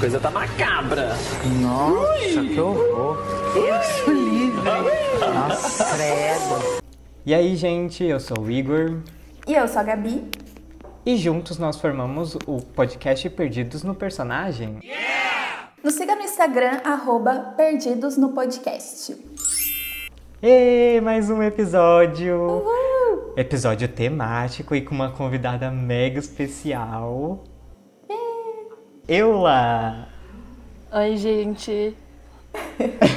coisa tá macabra. Nossa, que horror. Deus livre. Nossa, credo. E aí, gente, eu sou o Igor. E eu sou a Gabi. E juntos nós formamos o podcast Perdidos no Personagem. Nos siga no Instagram, arroba Perdidos no Podcast. E mais um episódio. Episódio temático e com uma convidada mega especial. Eula! Oi, gente.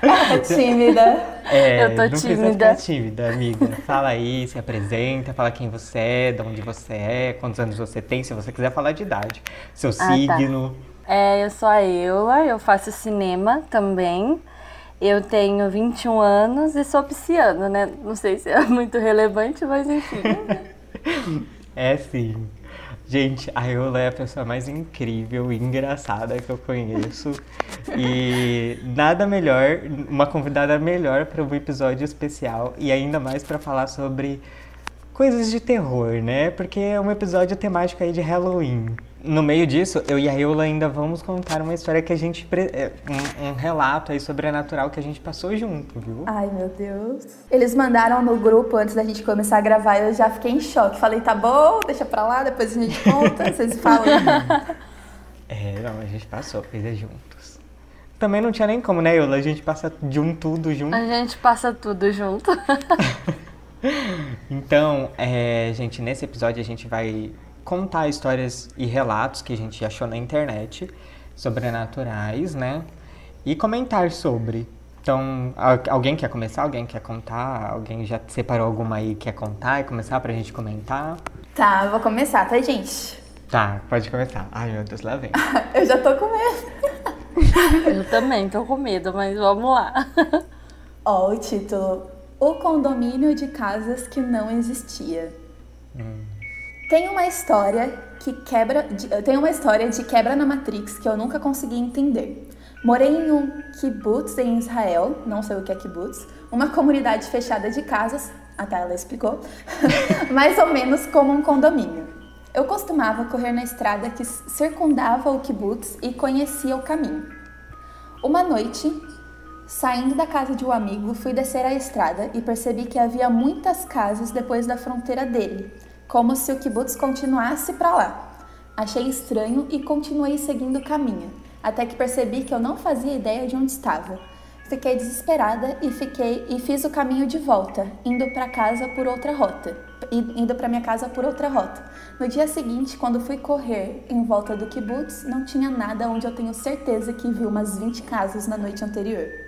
Tá tímida. É, Eu tô não precisa tímida. ficar tímida, amiga. Fala aí, se apresenta, fala quem você é, de onde você é, quantos anos você tem, se você quiser falar de idade. Seu tá. signo. É, eu sou a Eula, eu faço cinema também. Eu tenho 21 anos e sou pisciana, né? Não sei se é muito relevante, mas enfim. É sim. Gente, a Eula é a pessoa mais incrível e engraçada que eu conheço. E nada melhor, uma convidada melhor para um episódio especial e ainda mais para falar sobre coisas de terror, né? Porque é um episódio temático aí de Halloween. No meio disso, eu e a Eula ainda vamos contar uma história que a gente. pre- é, Um, um relato aí sobrenatural que a gente passou junto, viu? Ai, meu Deus. Eles mandaram no grupo antes da gente começar a gravar e eu já fiquei em choque. Falei, tá bom, deixa pra lá, depois a gente conta, vocês falam. É, não, a gente passou coisas juntos. Também não tinha nem como, né, Eula? A gente passa de um tudo junto. A gente passa tudo junto. Então, é, gente, nesse episódio a gente vai contar histórias e relatos que a gente achou na internet sobrenaturais, né? E comentar sobre. Então, al- alguém quer começar? Alguém quer contar? Alguém já separou alguma aí que quer contar e começar pra gente comentar? Tá, eu vou começar, tá, gente? Tá, pode começar. Ai, meu Deus, lá vem. Eu já tô com medo. Eu também tô com medo, mas vamos lá. Ó, o título: O condomínio de casas que não existia. Tem uma história que quebra. De, tem uma história de quebra na Matrix que eu nunca consegui entender. Morei em um kibbutz em Israel, não sei o que é kibbutz, uma comunidade fechada de casas, até ela explicou, mais ou menos como um condomínio. Eu costumava correr na estrada que circundava o kibbutz e conhecia o caminho. Uma noite, Saindo da casa de um amigo, fui descer a estrada e percebi que havia muitas casas depois da fronteira dele, como se o kibbutz continuasse para lá. Achei estranho e continuei seguindo o caminho, até que percebi que eu não fazia ideia de onde estava. Fiquei desesperada e fiquei e fiz o caminho de volta, indo para casa por outra rota, indo para minha casa por outra rota. No dia seguinte, quando fui correr em volta do kibbutz, não tinha nada onde eu tenho certeza que vi umas 20 casas na noite anterior.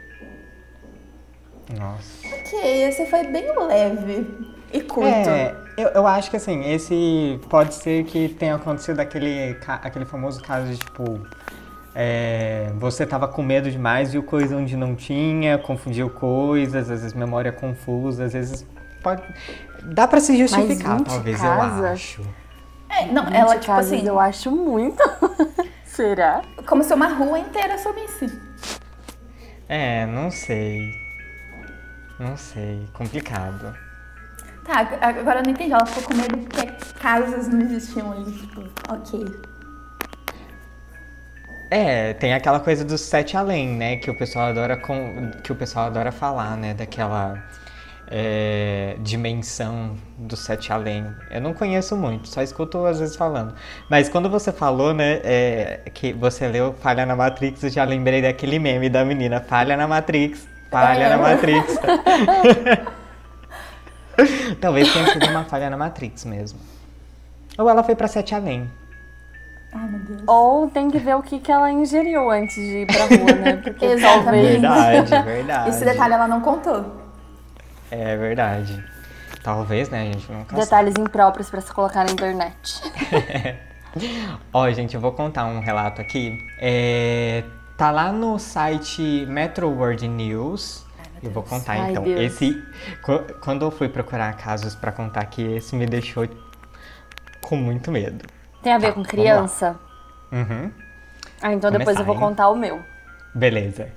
Nossa. Ok, esse foi bem leve e curto. É, eu, eu acho que assim, esse pode ser que tenha acontecido aquele, aquele famoso caso de tipo. é, você tava com medo demais, viu coisa onde não tinha, confundiu coisas, às vezes memória confusa, às vezes pode. Dá pra se justificar, 20 talvez, casas? eu acho. É, não, ela, 20 tipo casas assim, eu acho muito. Será? como se uma rua inteira sumisse. É, não sei. Não sei, complicado. Tá, ag- agora eu não entendi. Ela ficou com medo porque casas não existiam ali. Tipo, ok. É, tem aquela coisa dos sete além, né? Que o pessoal adora com, que o pessoal adora falar, né? Daquela é, dimensão do sete além. Eu não conheço muito, só escuto às vezes falando. Mas quando você falou, né? é, que você leu Falha na Matrix, eu já lembrei daquele meme da menina Falha na Matrix, falha É. na Matrix. Talvez tenha sido uma falha na Matrix mesmo. Ou ela foi pra sete além. Ai, meu Deus. Ou tem que ver o que, que ela ingeriu antes de ir pra rua, né? Porque Exatamente. talvez. Verdade, verdade. Esse detalhe ela não contou. É verdade. Talvez, né? A gente nunca sabe. Detalhes impróprios pra se colocar na internet. Ó, gente, eu vou contar um relato aqui. É, tá lá no site Metro World News. Eu vou contar Ai, então. Deus. Esse, qu- quando eu fui procurar casos pra contar aqui, esse me deixou com muito medo. Tem a ver Tá, com criança? Uhum. Ah, então depois Começar, eu vou hein? contar o meu. Beleza.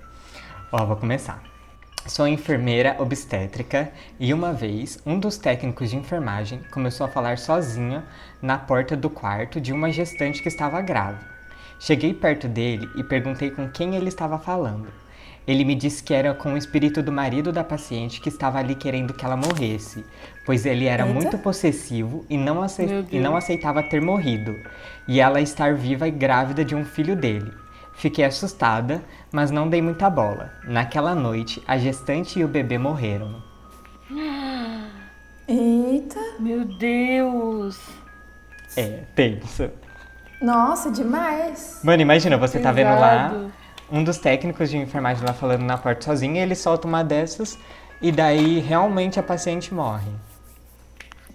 Ó, vou começar. Sou enfermeira obstétrica e uma vez um dos técnicos de enfermagem começou a falar sozinho na porta do quarto de uma gestante que estava grávida. Cheguei perto dele e perguntei com quem ele estava falando. Ele me disse que era com o espírito do marido da paciente que estava ali querendo que ela morresse, pois ele era Eita. muito possessivo e não, e não aceitava ter morrido, e ela estar viva e grávida de um filho dele. Fiquei assustada, mas não dei muita bola. Naquela noite, a gestante e o bebê morreram. Eita. Meu Deus. É, tenso. Nossa, demais. Mano, imagina, você tá vendo lá um dos técnicos de enfermagem lá falando na porta sozinho, e ele solta uma dessas e daí realmente a paciente morre.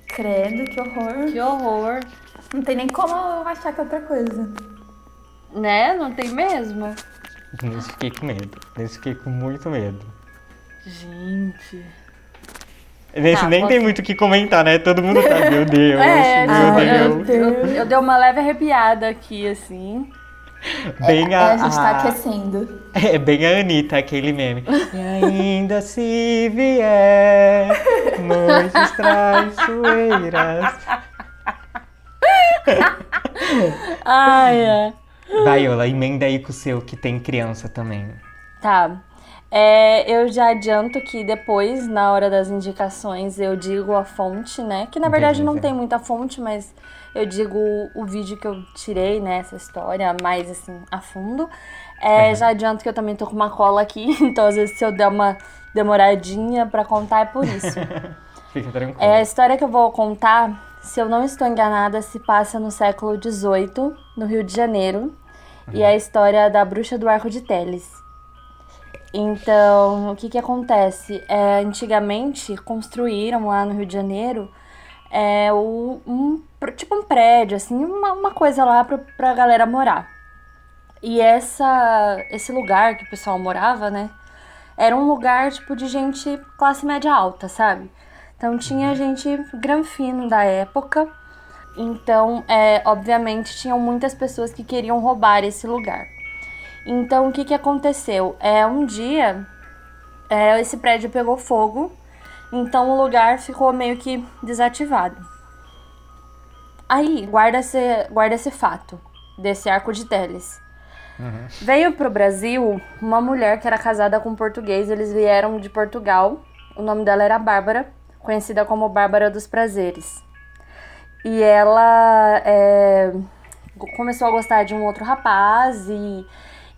Credo, que horror. Que horror. Não tem nem como eu achar que é outra coisa. Né? Não tem mesmo? Nesse fiquei com medo. Nesse fiquei com muito medo. Gente. Nesse Tá, nem tem muito o que comentar, né? Todo mundo tá, meu Deus, É, meu tipo, Deus. eu, eu, eu dei uma leve arrepiada aqui, assim. Bem É, a, a gente tá a- aquecendo. É bem a Anitta, aquele meme. E ainda se vier noites traiçoeiras. Ai, é. Vaiola, emenda aí com o seu que tem criança também. Tá. É, eu já adianto que depois, na hora das indicações, eu digo a fonte, né? Que na verdade não Beleza. tem muita fonte, mas eu digo o vídeo que eu tirei, né? Essa história mais assim, a fundo. É, Já adianto que eu também tô com uma cola aqui, então às vezes se eu der uma demoradinha pra contar é por isso. Fica tranquilo. É, a história que eu vou contar, se eu não estou enganada, se passa no século XVIII, no Rio de Janeiro. E é a história da bruxa do arco de Teles. Então, o que que acontece? É, antigamente, construíram lá no Rio de Janeiro é, o- um, tipo um prédio, assim, uma, uma coisa lá pra, pra galera morar. E essa, esse lugar que o pessoal morava, né? Era um lugar, tipo, de gente classe média alta, sabe? Então tinha gente granfino da época. Então, é, obviamente, tinham muitas pessoas que queriam roubar esse lugar. Então, o que, que aconteceu? É, um dia, é, esse prédio pegou fogo, então o lugar ficou meio que desativado. Aí, guarda esse, guarda esse fato desse arco de Teles. Veio pro Brasil uma mulher que era casada com um português, eles vieram de Portugal. O nome dela era Bárbara, conhecida como Bárbara dos Prazeres. E ela é, começou a gostar de um outro rapaz e,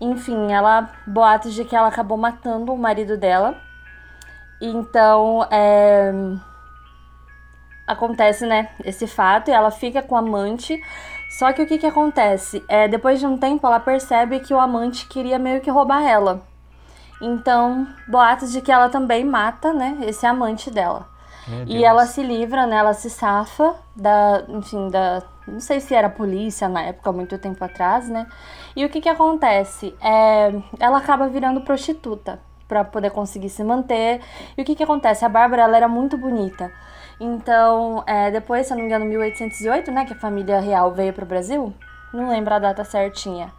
enfim, ela boatos de que ela acabou matando o marido dela. Então, é, acontece, né, esse fato e ela fica com o amante. Só que o que que acontece? É, depois de um tempo ela percebe que o amante queria meio que roubar ela. Então, boatos de que ela também mata, né, esse amante dela. E ela se livra, né? Ela se safa da, enfim, da, não sei se era polícia na época, muito tempo atrás, né? E o que que acontece? É, ela acaba virando prostituta para poder conseguir se manter. E o que que acontece? A Bárbara, ela era muito bonita. Então, é, depois, se eu não me engano, 1808, né, que a família real veio pro Brasil, não lembro a data certinha.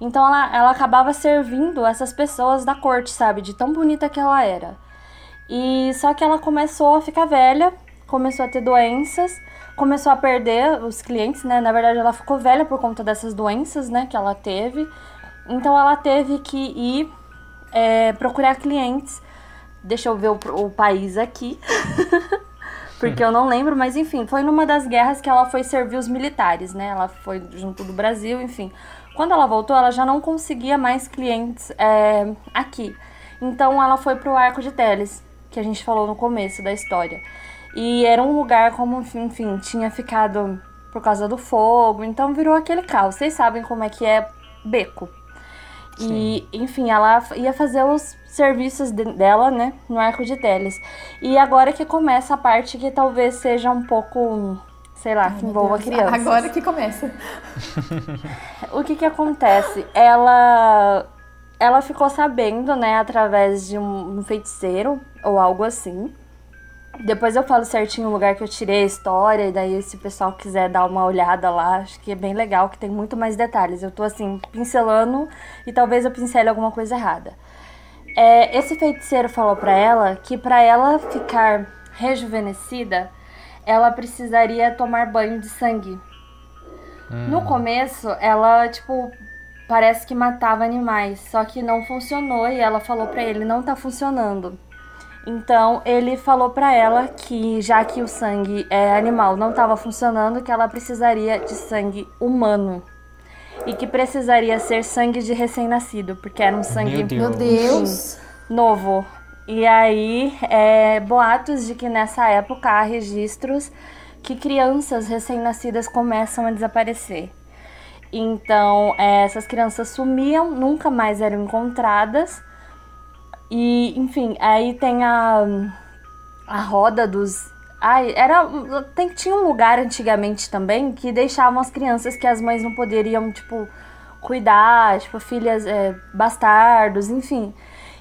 Então, ela, ela acabava servindo essas pessoas da corte, sabe? De tão bonita que ela era. E só que ela começou a ficar velha, começou a ter doenças, começou a perder os clientes, né? Na verdade, ela ficou velha por conta dessas doenças, né, que ela teve. Então, ela teve que ir é, procurar clientes. Deixa eu ver o, o país aqui. Porque eu não lembro, mas enfim, foi numa das guerras que ela foi servir os militares, né? Ela foi junto do Brasil, enfim. Quando ela voltou, ela já não conseguia mais clientes é, aqui. Então ela foi pro Arco de Teles, que a gente falou no começo da história. E era um lugar como, enfim, tinha ficado por causa do fogo, então virou aquele caos. Vocês sabem como é que é beco. E, enfim, ela ia fazer os serviços de- dela, né, no Arco de Teles. E agora que começa a parte que talvez seja um pouco, sei lá, que envolva crianças. Agora que começa. O que que acontece? Ela ela ficou sabendo, né, através de um, um feiticeiro ou algo assim. Depois eu falo certinho o lugar que eu tirei a história, e daí se o pessoal quiser dar uma olhada lá, acho que é bem legal, que tem muito mais detalhes. Eu tô assim, pincelando e talvez eu pincele alguma coisa errada. É, esse feiticeiro falou pra ela que pra ela ficar rejuvenescida, ela precisaria tomar banho de sangue. No começo, ela, tipo, parece que matava animais, só que não funcionou e ela falou para ele não tá funcionando. Então ele falou para ela que já que o sangue é, animal não estava funcionando, que ela precisaria de sangue humano e que precisaria ser sangue de recém-nascido, porque era um sangue Meu Meu Deus. novo. E aí, é, boatos de que nessa época há registros que crianças recém-nascidas começam a desaparecer. Então, é, essas crianças sumiam, nunca mais eram encontradas. E, enfim, aí tem a, a roda dos. Ai, era. Tem, tinha um lugar antigamente também que deixavam as crianças que as mães não poderiam, tipo, cuidar, tipo, filhas é, bastardos, enfim.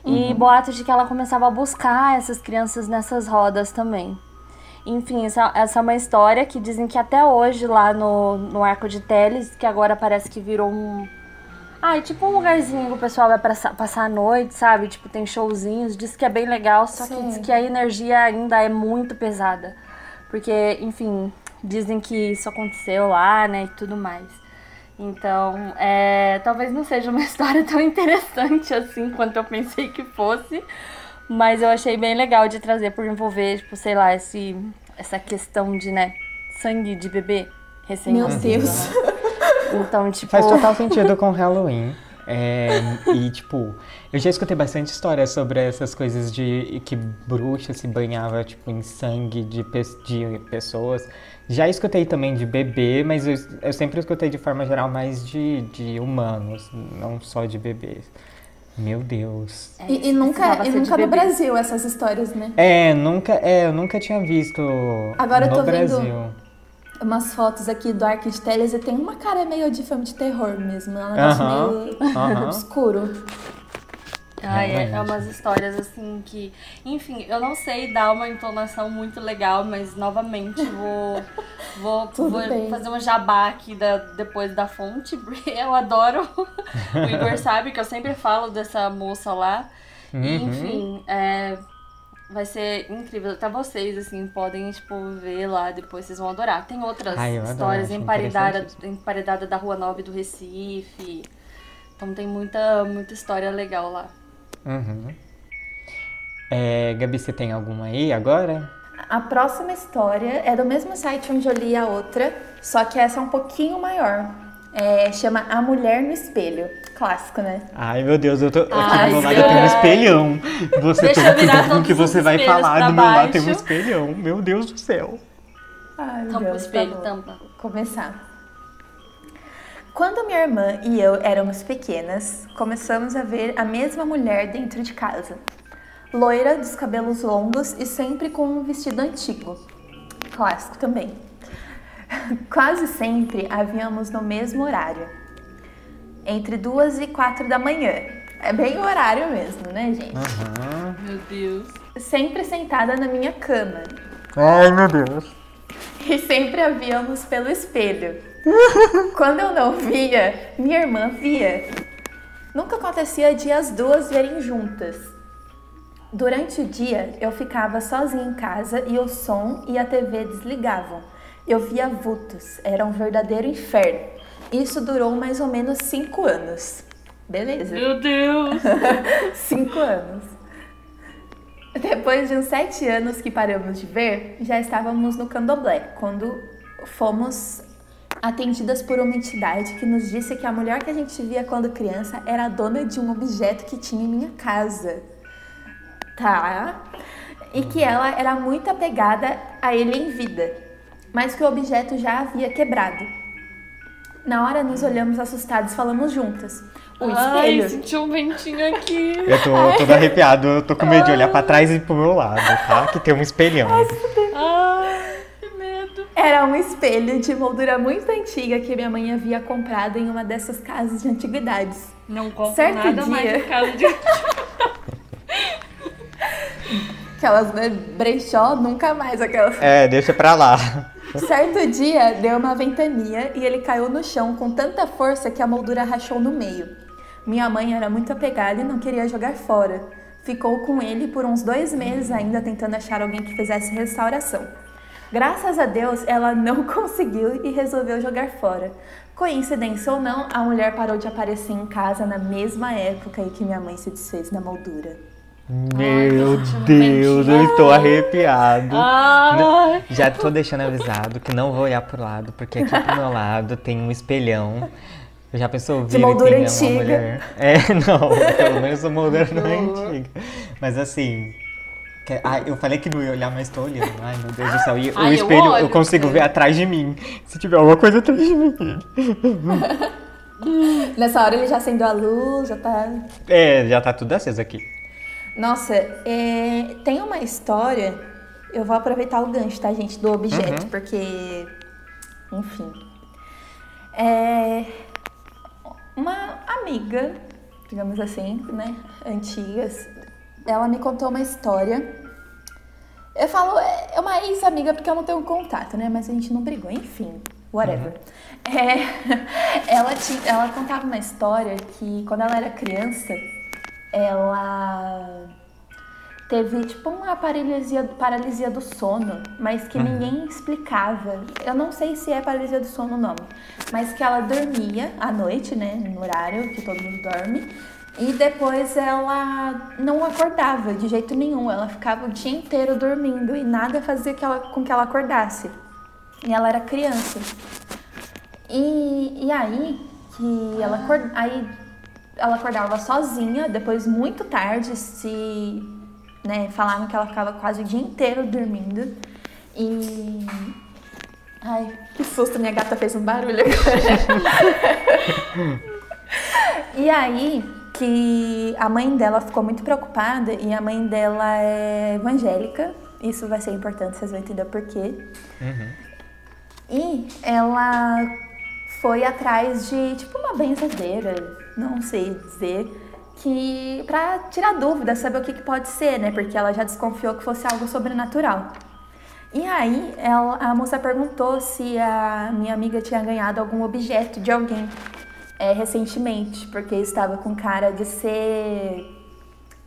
E boatos de que ela começava a buscar essas crianças nessas rodas também. Enfim, essa, essa é uma história que dizem que até hoje lá no, no Arco de Teles, que agora parece que virou um. Ah, tipo um lugarzinho que o pessoal vai passar, passar a noite, sabe? Tipo, tem showzinhos, diz que é bem legal, só que Sim. diz que a energia ainda é muito pesada. Porque, enfim, dizem que isso aconteceu lá, né, e tudo mais. Então, é, talvez não seja uma história tão interessante assim quanto eu pensei que fosse, mas eu achei bem legal de trazer por envolver, tipo, sei lá, esse, essa questão de, né, sangue de bebê recém Meu Deus. Então, tipo, Faz total sentido com Halloween. É, e, tipo, eu já escutei bastante histórias sobre essas coisas de que bruxa se banhava, tipo, em sangue de, de pessoas. Já escutei também de bebê, mas eu, eu sempre escutei de forma geral mais de, de humanos, não só de bebês. Meu Deus. E, e nunca, e nunca no. Brasil essas histórias, né? É, nunca, é, eu nunca tinha visto Agora eu no tô vendo- Brasil. Umas fotos aqui do Ark de Teles e tem uma cara meio de filme de terror mesmo. É um negócio Aham, meio aham. obscuro. Ai, é, é umas histórias assim que. Enfim, eu não sei dar uma entonação muito legal, mas novamente vou, vou, vou fazer um jabá aqui da, depois da fonte, porque eu adoro. o Igor sabe que eu sempre falo dessa moça lá. E, Uhum. enfim, é, vai ser incrível. Até vocês, assim, podem, tipo, ver lá depois, vocês vão adorar. Tem outras Ai, histórias interessantíssimo. emparedada da Rua 9 do Recife. Então tem muita, muita história legal lá. Uhum. É, Gabi, você tem alguma aí agora? A próxima história é do mesmo site onde eu li a outra, só que essa é um pouquinho maior. É, chama A Mulher no Espelho. Clássico, né? Ai, meu Deus, eu tô aqui Ai, do meu lado eu tenho um espelhão. Você Deixa toma eu virar cuidado com o que você vai falar. Do meu lado tem um espelhão. Meu Deus do céu. Ai, Tampa o Deus, espelho, tá tampa. começar. Quando minha irmã e eu éramos pequenas, começamos a ver a mesma mulher dentro de casa. Loira, dos cabelos longos e sempre com um vestido antigo. Clássico também. Quase sempre a víamos no mesmo horário. Entre duas e quatro da manhã. É bem o horário mesmo, né, gente? Aham. Meu Deus. Sempre sentada na minha cama. Ai, meu Deus. E sempre a víamos pelo espelho. Quando eu não via, minha irmã via. Nunca acontecia de as duas verem juntas. Durante o dia, eu ficava sozinha em casa e o som e a TV desligavam. Eu via vultos, era um verdadeiro inferno. Isso durou mais ou menos cinco anos. Beleza. Meu Deus. Cinco anos. Depois de uns sete anos que paramos de ver, já estávamos no candomblé, quando fomos atendidas por uma entidade que nos disse que a mulher que a gente via quando criança era a dona de um objeto que tinha em minha casa. Tá? E que ela era muito apegada a ele em vida, mas que o objeto já havia quebrado. Na hora nos olhamos assustados e falamos juntas. O espelho. Ai, senti um ventinho aqui. Eu tô todo arrepiado, eu tô com medo de olhar pra trás e pro meu lado, tá? Que tem um espelhão. Ai, que medo. Era um espelho de moldura muito antiga que minha mãe havia comprado em uma dessas casas de antiguidades. Não compro Certo nada mais dia. em casa de... Aquelas né, brechó, nunca mais aquelas. É, deixa pra lá. Certo dia deu uma ventania e ele caiu no chão com tanta força que a moldura rachou no meio. Minha mãe era muito apegada e não queria jogar fora. Ficou com ele por uns dois meses ainda tentando achar alguém que fizesse restauração. Graças a Deus ela não conseguiu e resolveu jogar fora. Coincidência ou não, a mulher parou de aparecer em casa na mesma época em que minha mãe se desfez da moldura. Meu Deus, eu estou arrepiado. Ai. Já tô deixando avisado que não vou olhar pro lado, porque aqui pro meu lado tem um espelhão. Já pensou vir moldura tem uma antiga. mulher? É, não, pelo menos a moldura não é antiga. Mas assim. que- Ai, eu falei que não ia olhar, mas tô olhando. Ai, meu Deus do céu. E o Ai, eu espelho eu, olho, consigo porque- ver atrás de mim. Se tiver alguma coisa atrás de mim. Nessa hora ele já acendeu a luz, já tá. É, já tá tudo aceso aqui. Nossa, é, tem uma história. Eu vou aproveitar o gancho, tá, gente, do objeto, porque. Enfim. É, uma amiga, digamos assim, né? Antiga, ela me contou uma história. Eu falo, é é uma ex-amiga porque eu não tenho contato, né? Mas a gente não brigou, enfim, whatever. É, ela, tinha, ela contava uma história que quando ela era criança, ela teve tipo uma paralisia, paralisia do sono, mas que ninguém explicava. Eu não sei se é paralisia do sono o nome, mas que ela dormia à noite, né, no horário que todo mundo dorme, e depois ela não acordava de jeito nenhum. Ela ficava o dia inteiro dormindo e nada fazia que ela, com que ela acordasse. E ela era criança. E, e aí que ela, acor- aí ela acordava sozinha, depois muito tarde, se né, falavam que ela ficava quase o dia inteiro dormindo. E. Ai, que susto, minha gata fez um barulho agora. e aí que a mãe dela ficou muito preocupada e a mãe dela é evangélica. Isso vai ser importante, vocês vão entender por quê. E ela foi atrás de, tipo, uma benzadeira, não sei dizer, que pra tirar dúvida, saber o que, que pode ser, né? Porque ela já desconfiou que fosse algo sobrenatural. E aí, ela, a moça perguntou se a minha amiga tinha ganhado algum objeto de alguém é, recentemente, porque estava com cara de ser,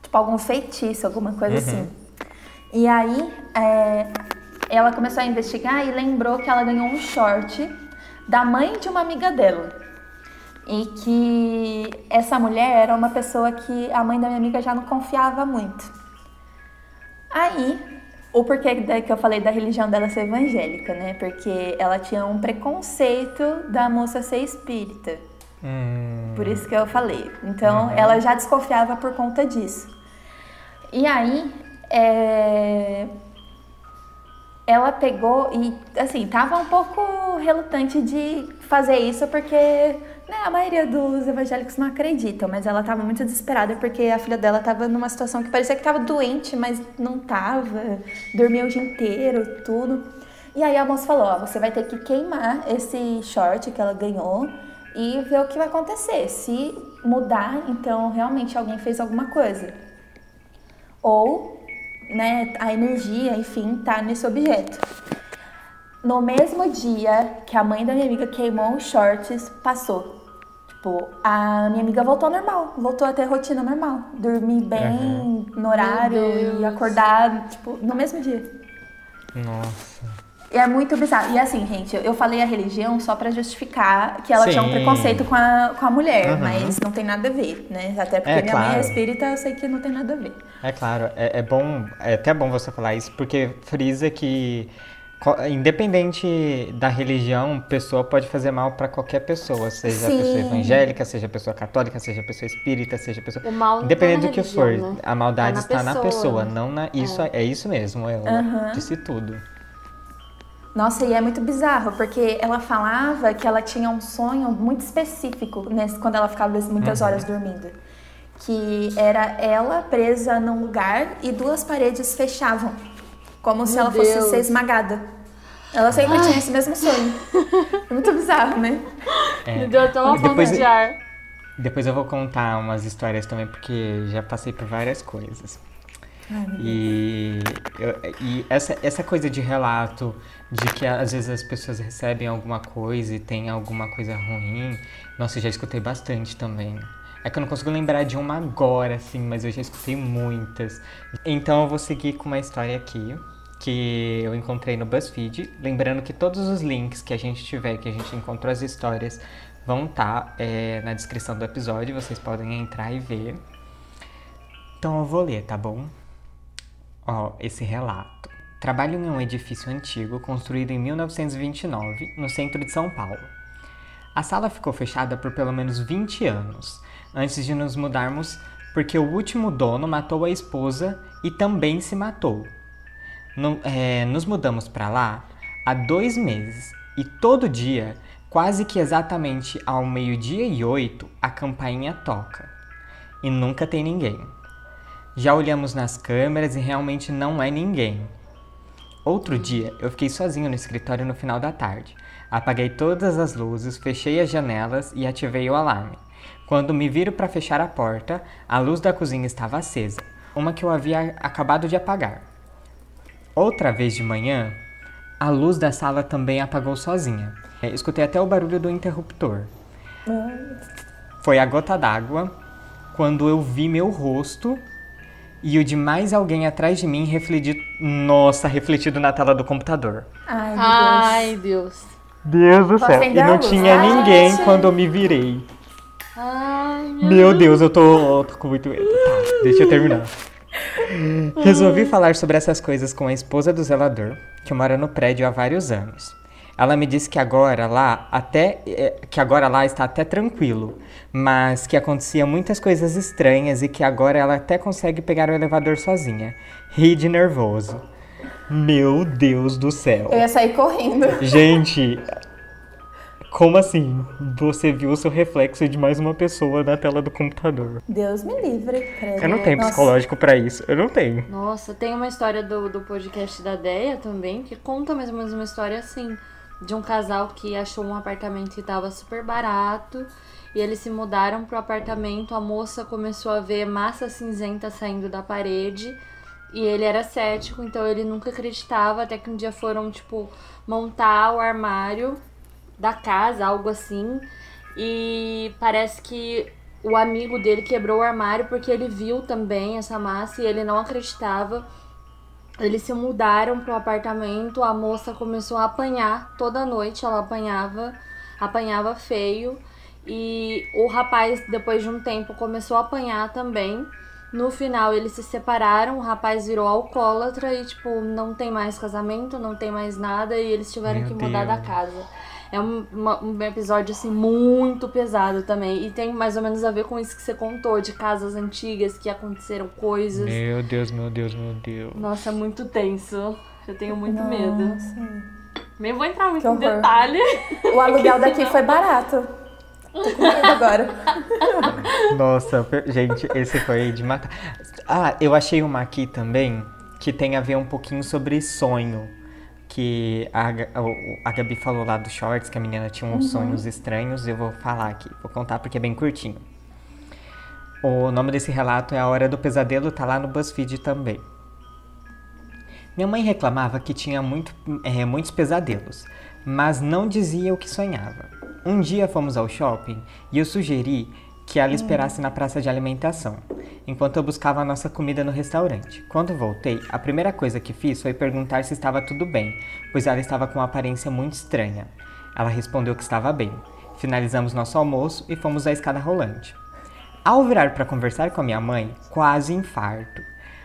tipo, algum feitiço, alguma coisa assim. E aí, é, ela começou a investigar e lembrou que ela ganhou um short da mãe de uma amiga dela. E que essa mulher era uma pessoa que a mãe da minha amiga já não confiava muito. Aí, o porquê que eu falei da religião dela ser evangélica, né? Porque ela tinha um preconceito da moça ser espírita. Hum, Por isso que eu falei. Então, ela já desconfiava por conta disso. E aí, é, ela pegou e, assim, tava um pouco relutante de fazer isso porque né, a maioria dos evangélicos não acreditam, mas ela tava muito desesperada porque a filha dela tava numa situação que parecia que tava doente, mas não tava, dormia o dia inteiro, tudo. E aí a moça falou, ó, você vai ter que queimar esse short que ela ganhou e ver o que vai acontecer. Se mudar, então realmente alguém fez alguma coisa. Ou, né, a energia, enfim, tá nesse objeto. No mesmo dia que a mãe da minha amiga queimou os shorts, passou. Tipo, a minha amiga voltou ao normal, voltou a ter rotina normal. Dormir bem no horário e acordar, tipo, no mesmo dia. nossa. E é muito bizarro. E assim, gente, eu falei a religião só pra justificar que ela tinha um Sim. preconceito com a, com a mulher, Uhum. mas não tem nada a ver, né? Até porque É, minha mãe é claro. espírita, eu sei que não tem nada a ver. É claro, é, é bom, é até bom você falar isso, porque frisa que, independente da religião, pessoa pode fazer mal pra qualquer pessoa, seja a pessoa Sim. evangélica, seja a pessoa católica, seja a pessoa espírita, seja a pessoa. O mal não Independente tá do que religião, for, né? a maldade Tá na está na pessoa. pessoa, não na. Isso é, isso mesmo, ela disse tudo. Nossa, e é muito bizarro, porque ela falava que ela tinha um sonho muito específico nesse, quando ela ficava muitas horas dormindo. Que era ela presa num lugar e duas paredes fechavam. Como se Meu ela fosse Deus. ser esmagada. Ela sempre tinha esse mesmo sonho. É muito bizarro, né? Me deu até uma E depois- de ar. Depois eu vou contar umas histórias também, porque já passei por várias coisas. E, eu- e essa, essa coisa de relato, de que às vezes as pessoas recebem alguma coisa e tem alguma coisa ruim, nossa, eu já escutei bastante também. É que eu não consigo lembrar de uma agora, assim, mas eu já escutei muitas. Então eu vou seguir com uma história aqui, que eu encontrei no BuzzFeed. Lembrando que todos os links que a gente tiver, que a gente encontrou as histórias, vão estar tá, é, na descrição do episódio. Vocês podem entrar e ver. Então eu vou ler, tá bom? Ó, esse relato. Trabalho em um edifício antigo construído em 1929, no centro de São Paulo. A sala ficou fechada por pelo menos 20 anos, antes de nos mudarmos, porque o último dono matou a esposa e também se matou. No, é, nos mudamos para lá há dois meses e todo dia, quase que exatamente ao meio-dia e oito, a campainha toca. E nunca tem ninguém. Já olhamos nas câmeras e realmente não é ninguém. Outro dia, eu fiquei sozinho no escritório no final da tarde. Apaguei todas as luzes, fechei as janelas e ativei o alarme. Quando me viro para fechar a porta, a luz da cozinha estava acesa, uma que eu havia acabado de apagar. Outra vez de manhã, a luz da sala também apagou sozinha. É, escutei até o barulho do interruptor. Foi a gota d'água quando eu vi meu rosto e o de mais alguém atrás de mim refletido, nossa, refletido na tela do computador. Ai, meu Ai, Deus. Deus do céu. E não tinha ninguém quando eu me virei. Ai, meu, meu Deus, eu tô, tô com muito medo. Tá, deixa eu terminar. Resolvi falar sobre essas coisas com a esposa do zelador, que mora no prédio há vários anos. Ela me disse que agora lá até eh, que agora lá está até tranquilo, mas que acontecia muitas coisas estranhas e que agora ela até consegue pegar o elevador sozinha. Ri de nervoso. Meu Deus do céu. Eu ia sair correndo. Gente, como assim? Você viu o seu reflexo de mais uma pessoa na tela do computador. Deus me livre, credo. Eu não tenho Nossa. psicológico para isso. Eu não tenho. Nossa, tem uma história do, do podcast da Deia também, que conta mais ou menos uma história assim. De um casal que achou um apartamento que tava super barato. E eles se mudaram pro apartamento. A moça começou a ver massa cinzenta saindo da parede. E ele era cético, então ele nunca acreditava. Até que um dia foram, tipo, montar o armário da casa, algo assim. E parece que o amigo dele quebrou o armário porque ele viu também essa massa e ele não acreditava. Eles se mudaram pro apartamento, a moça começou a apanhar toda noite, ela apanhava, apanhava feio. E o rapaz, depois de um tempo, começou a apanhar também. No final, eles se separaram, o rapaz virou alcoólatra e, tipo, não tem mais casamento, não tem mais nada, e eles tiveram Meu que mudar Deus. da casa. É um, uma, um episódio, assim, muito pesado também. E tem mais ou menos a ver com isso que você contou, de casas antigas que aconteceram coisas. Meu Deus, meu Deus, meu Deus. Nossa, é muito tenso. Eu tenho muito Nossa. medo. Nem vou entrar muito em detalhe. O aluguel daqui foi barato. Tô com medo agora. Nossa, gente, esse foi de matar. Ah, eu achei uma aqui também que tem a ver um pouquinho sobre sonho que a, a, Gabi falou lá dos shorts, que a menina tinha uns uhum. sonhos estranhos, eu vou falar aqui, vou contar porque é bem curtinho. O nome desse relato é A Hora do Pesadelo, tá lá no BuzzFeed também. Minha mãe reclamava que tinha muito, é, muitos pesadelos, mas não dizia o que sonhava. Um dia fomos ao shopping e eu sugeri que ela esperasse na praça de alimentação, enquanto eu buscava a nossa comida no restaurante. Quando voltei, a primeira coisa que fiz foi perguntar se estava tudo bem, pois ela estava com uma aparência muito estranha. Ela respondeu que estava bem. Finalizamos nosso almoço e fomos à escada rolante. Ao virar para conversar com a minha mãe, quase infarto.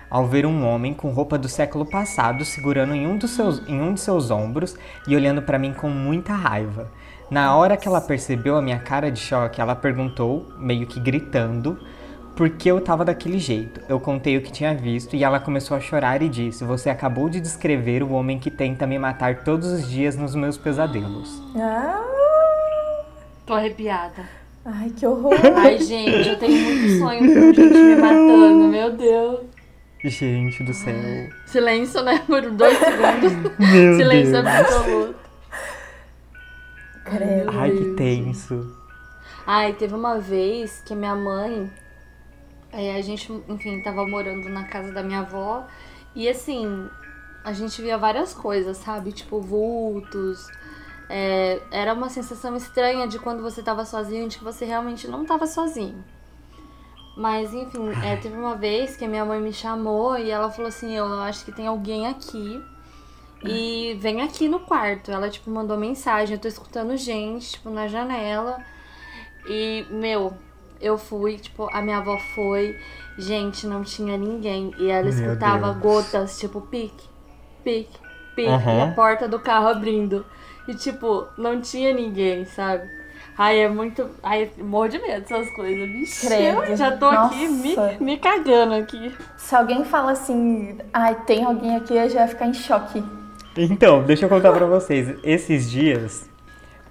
Ao ver um homem com roupa do século passado segurando em um, dos seus, em um de seus ombros e olhando para mim com muita raiva. Na hora que ela percebeu a minha cara de choque, ela perguntou, meio que gritando, por que eu tava daquele jeito. Eu contei o que tinha visto e ela começou a chorar e disse: Você acabou de descrever o homem que tenta me matar todos os dias nos meus pesadelos. Ah. Tô arrepiada. Ai, que horror. Ai, gente, eu tenho muito sonho com gente me matando, meu Deus. Gente do céu. Silêncio, né? Por dois segundos. Meu Silêncio Deus. absoluto. Credo. Ai, que tenso. Ai, teve uma vez que minha mãe. É, a gente, enfim, tava morando na casa da minha avó. E assim, a gente via várias coisas, sabe? Tipo, vultos. É, era uma sensação estranha de quando você tava sozinho, de que você realmente não tava sozinho. Mas, enfim, é, teve uma vez que a minha mãe me chamou e ela falou assim: Eu acho que tem alguém aqui e vem aqui no quarto. Ela, tipo, mandou mensagem. Eu tô escutando gente, tipo, na janela. E, meu, eu fui, tipo, a minha avó foi. Gente, não tinha ninguém. E ela Meu escutava Deus. gotas, tipo, pique, pique, pique. Aham. E a porta do carro abrindo. E, tipo, não tinha ninguém, sabe? Ai, é muito. Ai, morro de medo dessas coisas. Eu já tô aqui me, Nossa. me cagando aqui. Se alguém fala assim, ai, tem alguém aqui, eu já ia ficar em choque. Então, deixa eu contar pra vocês. Esses dias,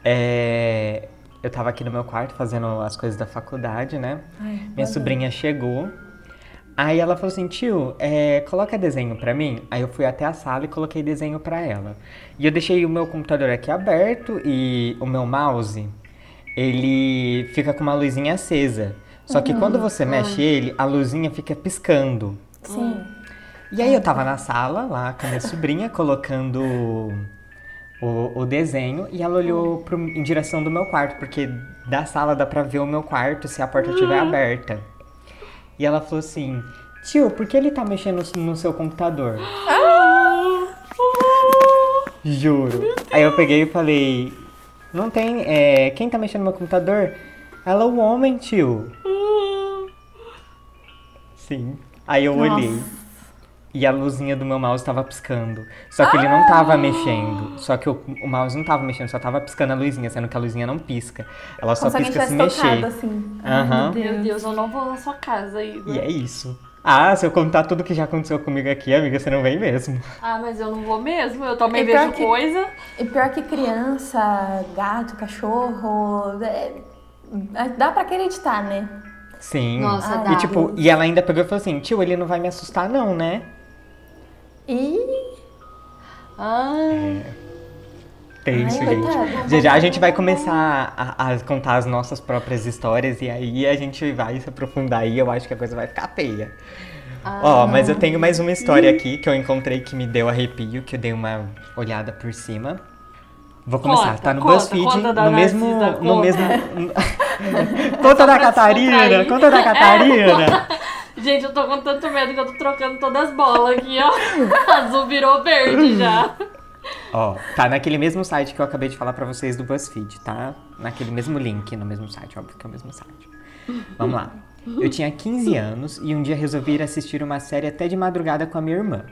é, eu tava aqui no meu quarto fazendo as coisas da faculdade, né? Minha sobrinha chegou. Aí ela falou assim, tio, é, coloca desenho pra mim. Aí eu fui até a sala e coloquei desenho pra ela. E eu deixei o meu computador aqui aberto e o meu mouse, ele fica com uma luzinha acesa. Só que quando você mexe ele, a luzinha fica piscando. E aí eu tava na sala, lá com a minha sobrinha, colocando o, o desenho, e ela olhou pro- em direção do meu quarto, porque da sala dá pra ver o meu quarto se a porta estiver aberta. E ela falou assim, tio, por que ele tá mexendo no seu computador? Juro. Aí eu peguei e falei, não tem, é, quem tá mexendo no meu computador? Ela, o homem, tio. Sim. Aí eu Nossa. olhei. E a luzinha do meu mouse tava piscando. Só que ele não tava mexendo. Só que o, o mouse não tava mexendo, só tava piscando a luzinha, sendo que a luzinha não pisca. Ela só Como se pisca se tivesse mexer. assim. Aham. Meu Deus, eu não vou na sua casa, Igor. E é isso. Ah, se eu contar tudo que já aconteceu comigo aqui, amiga, você não vem mesmo. Ah, mas eu não vou mesmo. Eu também vejo que- coisa. E pior que criança, gato, cachorro, é, dá pra acreditar, né? Sim. Nossa, Ai, dá. E tipo, e ela ainda pegou e falou assim, tio, ele não vai me assustar não, né? E Ah, Tenso, Ai, gente. coitada. Já a gente vai começar a, a contar as nossas próprias histórias e aí a gente vai se aprofundar e eu acho que a coisa vai ficar feia. Ó, mas eu tenho mais uma história aqui que eu encontrei que me deu arrepio, que eu dei uma olhada por cima. Vou começar, Conta, tá no conta, BuzzFeed, conta da no mesmo, no conta. mesmo Conta da pra Catarina, conta da Catarina. gente, eu tô com tanto medo que eu tô trocando todas as bolas aqui, ó. Azul virou verde já. Ó, tá naquele mesmo site que eu acabei de falar pra vocês do BuzzFeed, tá? Naquele mesmo link, no mesmo site, óbvio que é o mesmo site. Vamos lá. Eu tinha 15 anos e um dia resolvi ir assistir uma série até de madrugada com a minha irmã.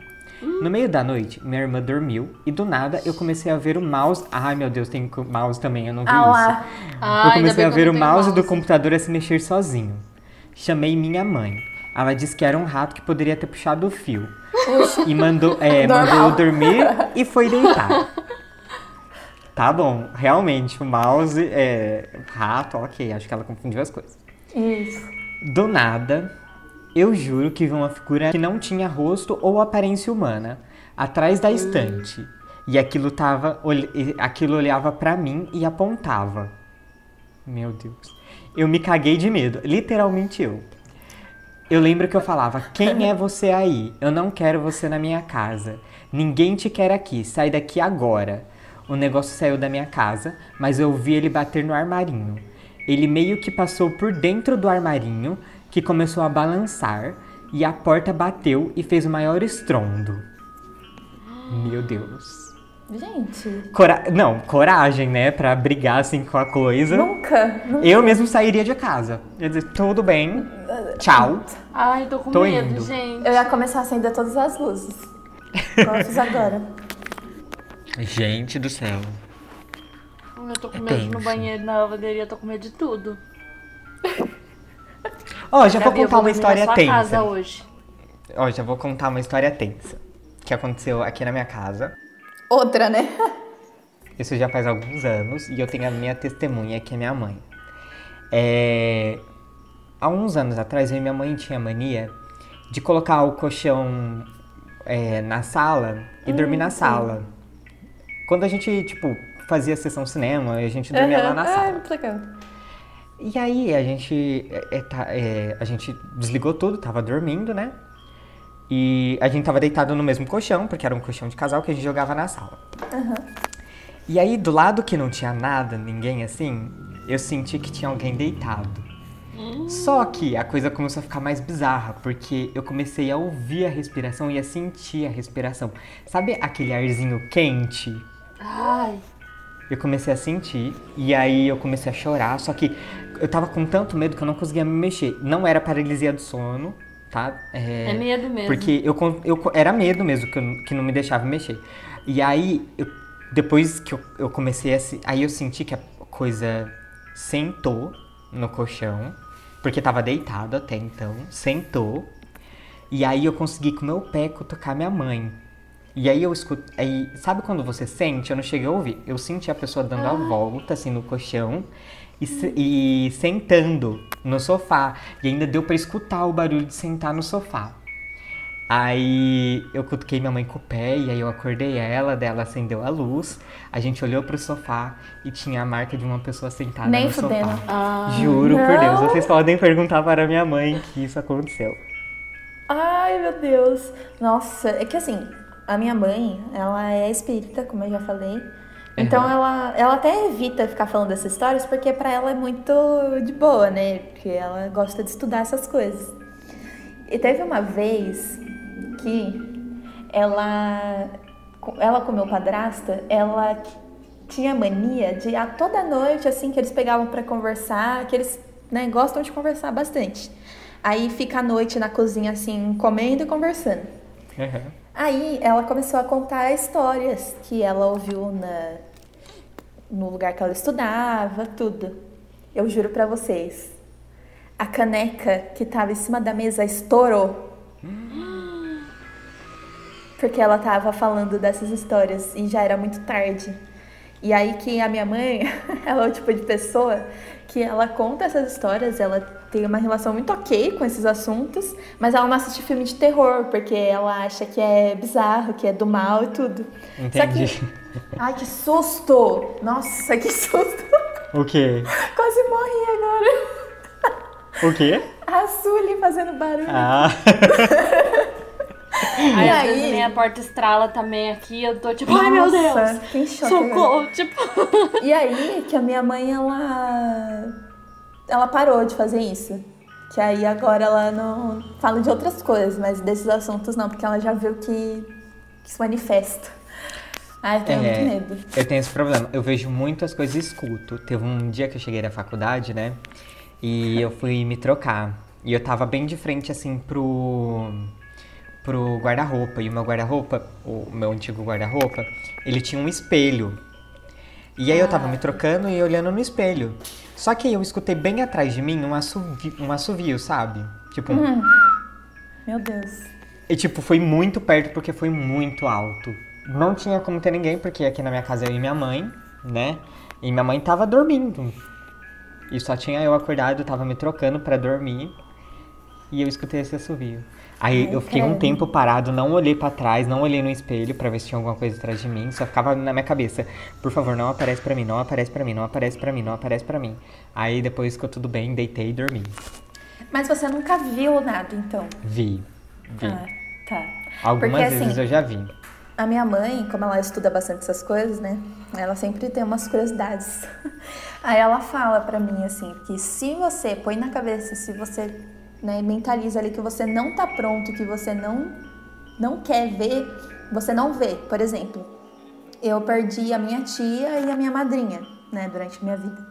No meio da noite, minha irmã dormiu e do nada eu comecei a ver o mouse. Ai meu Deus, tem mouse também, eu não vi ah isso. Ah, eu comecei a ver o tenho mouse do computador a se mexer sozinho. Chamei minha mãe. Ela disse que era um rato que poderia ter puxado o fio. E mandou, é, mandou dormir e foi deitar. Tá bom, realmente, o mouse é rato, ok, acho que ela confundiu as coisas. isso. Do nada, eu juro que vi uma figura que não tinha rosto ou aparência humana atrás da estante. E aquilo tava, aquilo olhava pra mim e apontava. Meu Deus. Eu me caguei de medo, literalmente eu. Eu lembro que eu falava: "Quem é você aí? Eu não quero você na minha casa. Ninguém te quer aqui. Sai daqui agora." O negócio saiu da minha casa, mas eu vi ele bater no armarinho. Ele meio que passou por dentro do armarinho, que começou a balançar, e a porta bateu e fez o maior estrondo. Meu Deus. Gente, Cora- Não, coragem, né? Pra brigar assim com a coisa. nunca, nunca. Eu mesmo sairia de casa. Ia dizer, tudo bem, tchau. Ai, tô com Tô medo, indo. gente. Eu ia começar a acender todas as luzes. Igual eu fiz agora. Gente do céu. Eu tô com É medo no banheiro na lavanderia, tô com medo de tudo. Ó, já vou Gabi, eu contar uma dormir na história tensa. casa hoje. Ó, já vou contar uma história tensa. Que aconteceu aqui na minha casa. Outra, né? Isso já faz alguns anos e eu tenho a minha testemunha, que é minha mãe. É... Há uns anos atrás, eu e minha mãe tinha mania de colocar o colchão é, na sala e dormir na sala. Quando a gente, tipo, fazia sessão cinema, a gente dormia lá na Ah, sala. muito legal. E aí a gente, é, é, tá- é, a gente desligou tudo, tava dormindo, né? E a gente tava deitado no mesmo colchão, porque era um colchão de casal que a gente jogava na sala. E aí, do lado que não tinha nada, ninguém assim, eu senti que tinha alguém deitado. Só que a coisa começou a ficar mais bizarra, porque eu comecei a ouvir a respiração e a sentir a respiração. Sabe aquele arzinho quente? Ai. Eu comecei a sentir e aí eu comecei a chorar, só que eu tava com tanto medo que eu não conseguia me mexer. Não era paralisia do sono, tá? É, medo mesmo. Porque eu, eu era medo mesmo que, eu- que não me deixava mexer. E aí, eu- depois que eu, eu comecei a. se- Aí eu senti que a coisa sentou no colchão, porque tava deitado até então, sentou. E aí eu consegui com o meu pé cutucar minha mãe. E aí eu escuto. Aí, sabe quando você sente? Eu não cheguei a ouvir. Eu senti a pessoa dando a volta, assim, no colchão e, se- e sentando no sofá. E ainda deu pra escutar o barulho de sentar no sofá. Aí eu cutuquei minha mãe com o pé e aí eu acordei ela, dela acendeu a luz. A gente olhou pro sofá e tinha a marca de uma pessoa sentada Nem no fudendo. sofá. Ah, Juro por Deus, não. vocês podem perguntar para minha mãe que isso aconteceu. Ai, meu Deus. Nossa, é que assim, a minha mãe, ela é espírita, como eu já falei. Então ela, ela até evita ficar falando dessas histórias porque pra ela é muito de boa, né? Porque ela gosta de estudar essas coisas. E teve uma vez que ela, ela com meu padrasto, ela tinha mania de a toda noite, assim, que eles pegavam pra conversar, que eles né, gostam de conversar bastante. Aí fica a noite na cozinha, assim, comendo e conversando. Uhum. Aí ela começou a contar histórias que ela ouviu na, no lugar que ela estudava, tudo. Eu juro pra vocês, a caneca que tava em cima da mesa estourou. Porque ela tava falando dessas histórias e já era muito tarde. E aí que a minha mãe, ela é o tipo de pessoa que ela conta essas histórias, ela tem uma relação muito ok com esses assuntos, mas ela não assiste filme de terror, porque ela acha que é bizarro, que é do mal e tudo. Entendi. Só que... Ai, que susto! Nossa, que susto! O quê? Quase morri agora. O quê? A Sully fazendo barulho. Ah, Aí, E às aí? vezes minha porta estrala também aqui, eu tô tipo, ai meu Deus! Nossa, fiquei em choque Socorro! Tipo, E aí que a minha mãe, ela. Ela parou de fazer isso. Que aí agora ela não fala de outras coisas, mas desses assuntos não, porque ela já viu que, que se manifesta. Ai, eu tenho É. muito medo. eu tenho esse problema. Eu vejo muitas coisas e escuto. Teve um dia que eu cheguei da faculdade, né? E eu fui me trocar. E eu tava bem de frente, assim, pro. Pro guarda-roupa. E o meu guarda-roupa, o meu antigo guarda-roupa, ele tinha um espelho. E aí eu tava me trocando e olhando no espelho. Só que eu escutei bem atrás de mim um assovio, um assovio sabe? Tipo, um Meu Deus. E tipo, foi muito perto porque foi muito alto. Não tinha como ter ninguém, porque aqui na minha casa eu e minha mãe, né? E minha mãe tava dormindo. E só tinha eu acordado, tava me trocando pra dormir. E eu escutei esse assovio. Aí Ai, eu fiquei um tempo parado, não olhei pra trás, não olhei no espelho pra ver se tinha alguma coisa atrás de mim, só ficava na minha cabeça. Por favor, não aparece pra mim, não aparece pra mim, não aparece pra mim, não aparece pra mim. Aí depois ficou tudo bem, deitei e dormi. Mas você nunca viu nada, então? Vi. Vi. Ah, tá. Algumas Porque, vezes assim, eu já vi. A minha mãe, como ela estuda bastante essas coisas, né? Ela sempre tem umas curiosidades. Aí ela fala pra mim assim, que se você põe na cabeça, se você né, mentaliza ali que você não tá pronto, que você não não quer ver, você não vê. Por exemplo, eu perdi a minha tia e a minha madrinha, né, durante a minha vida.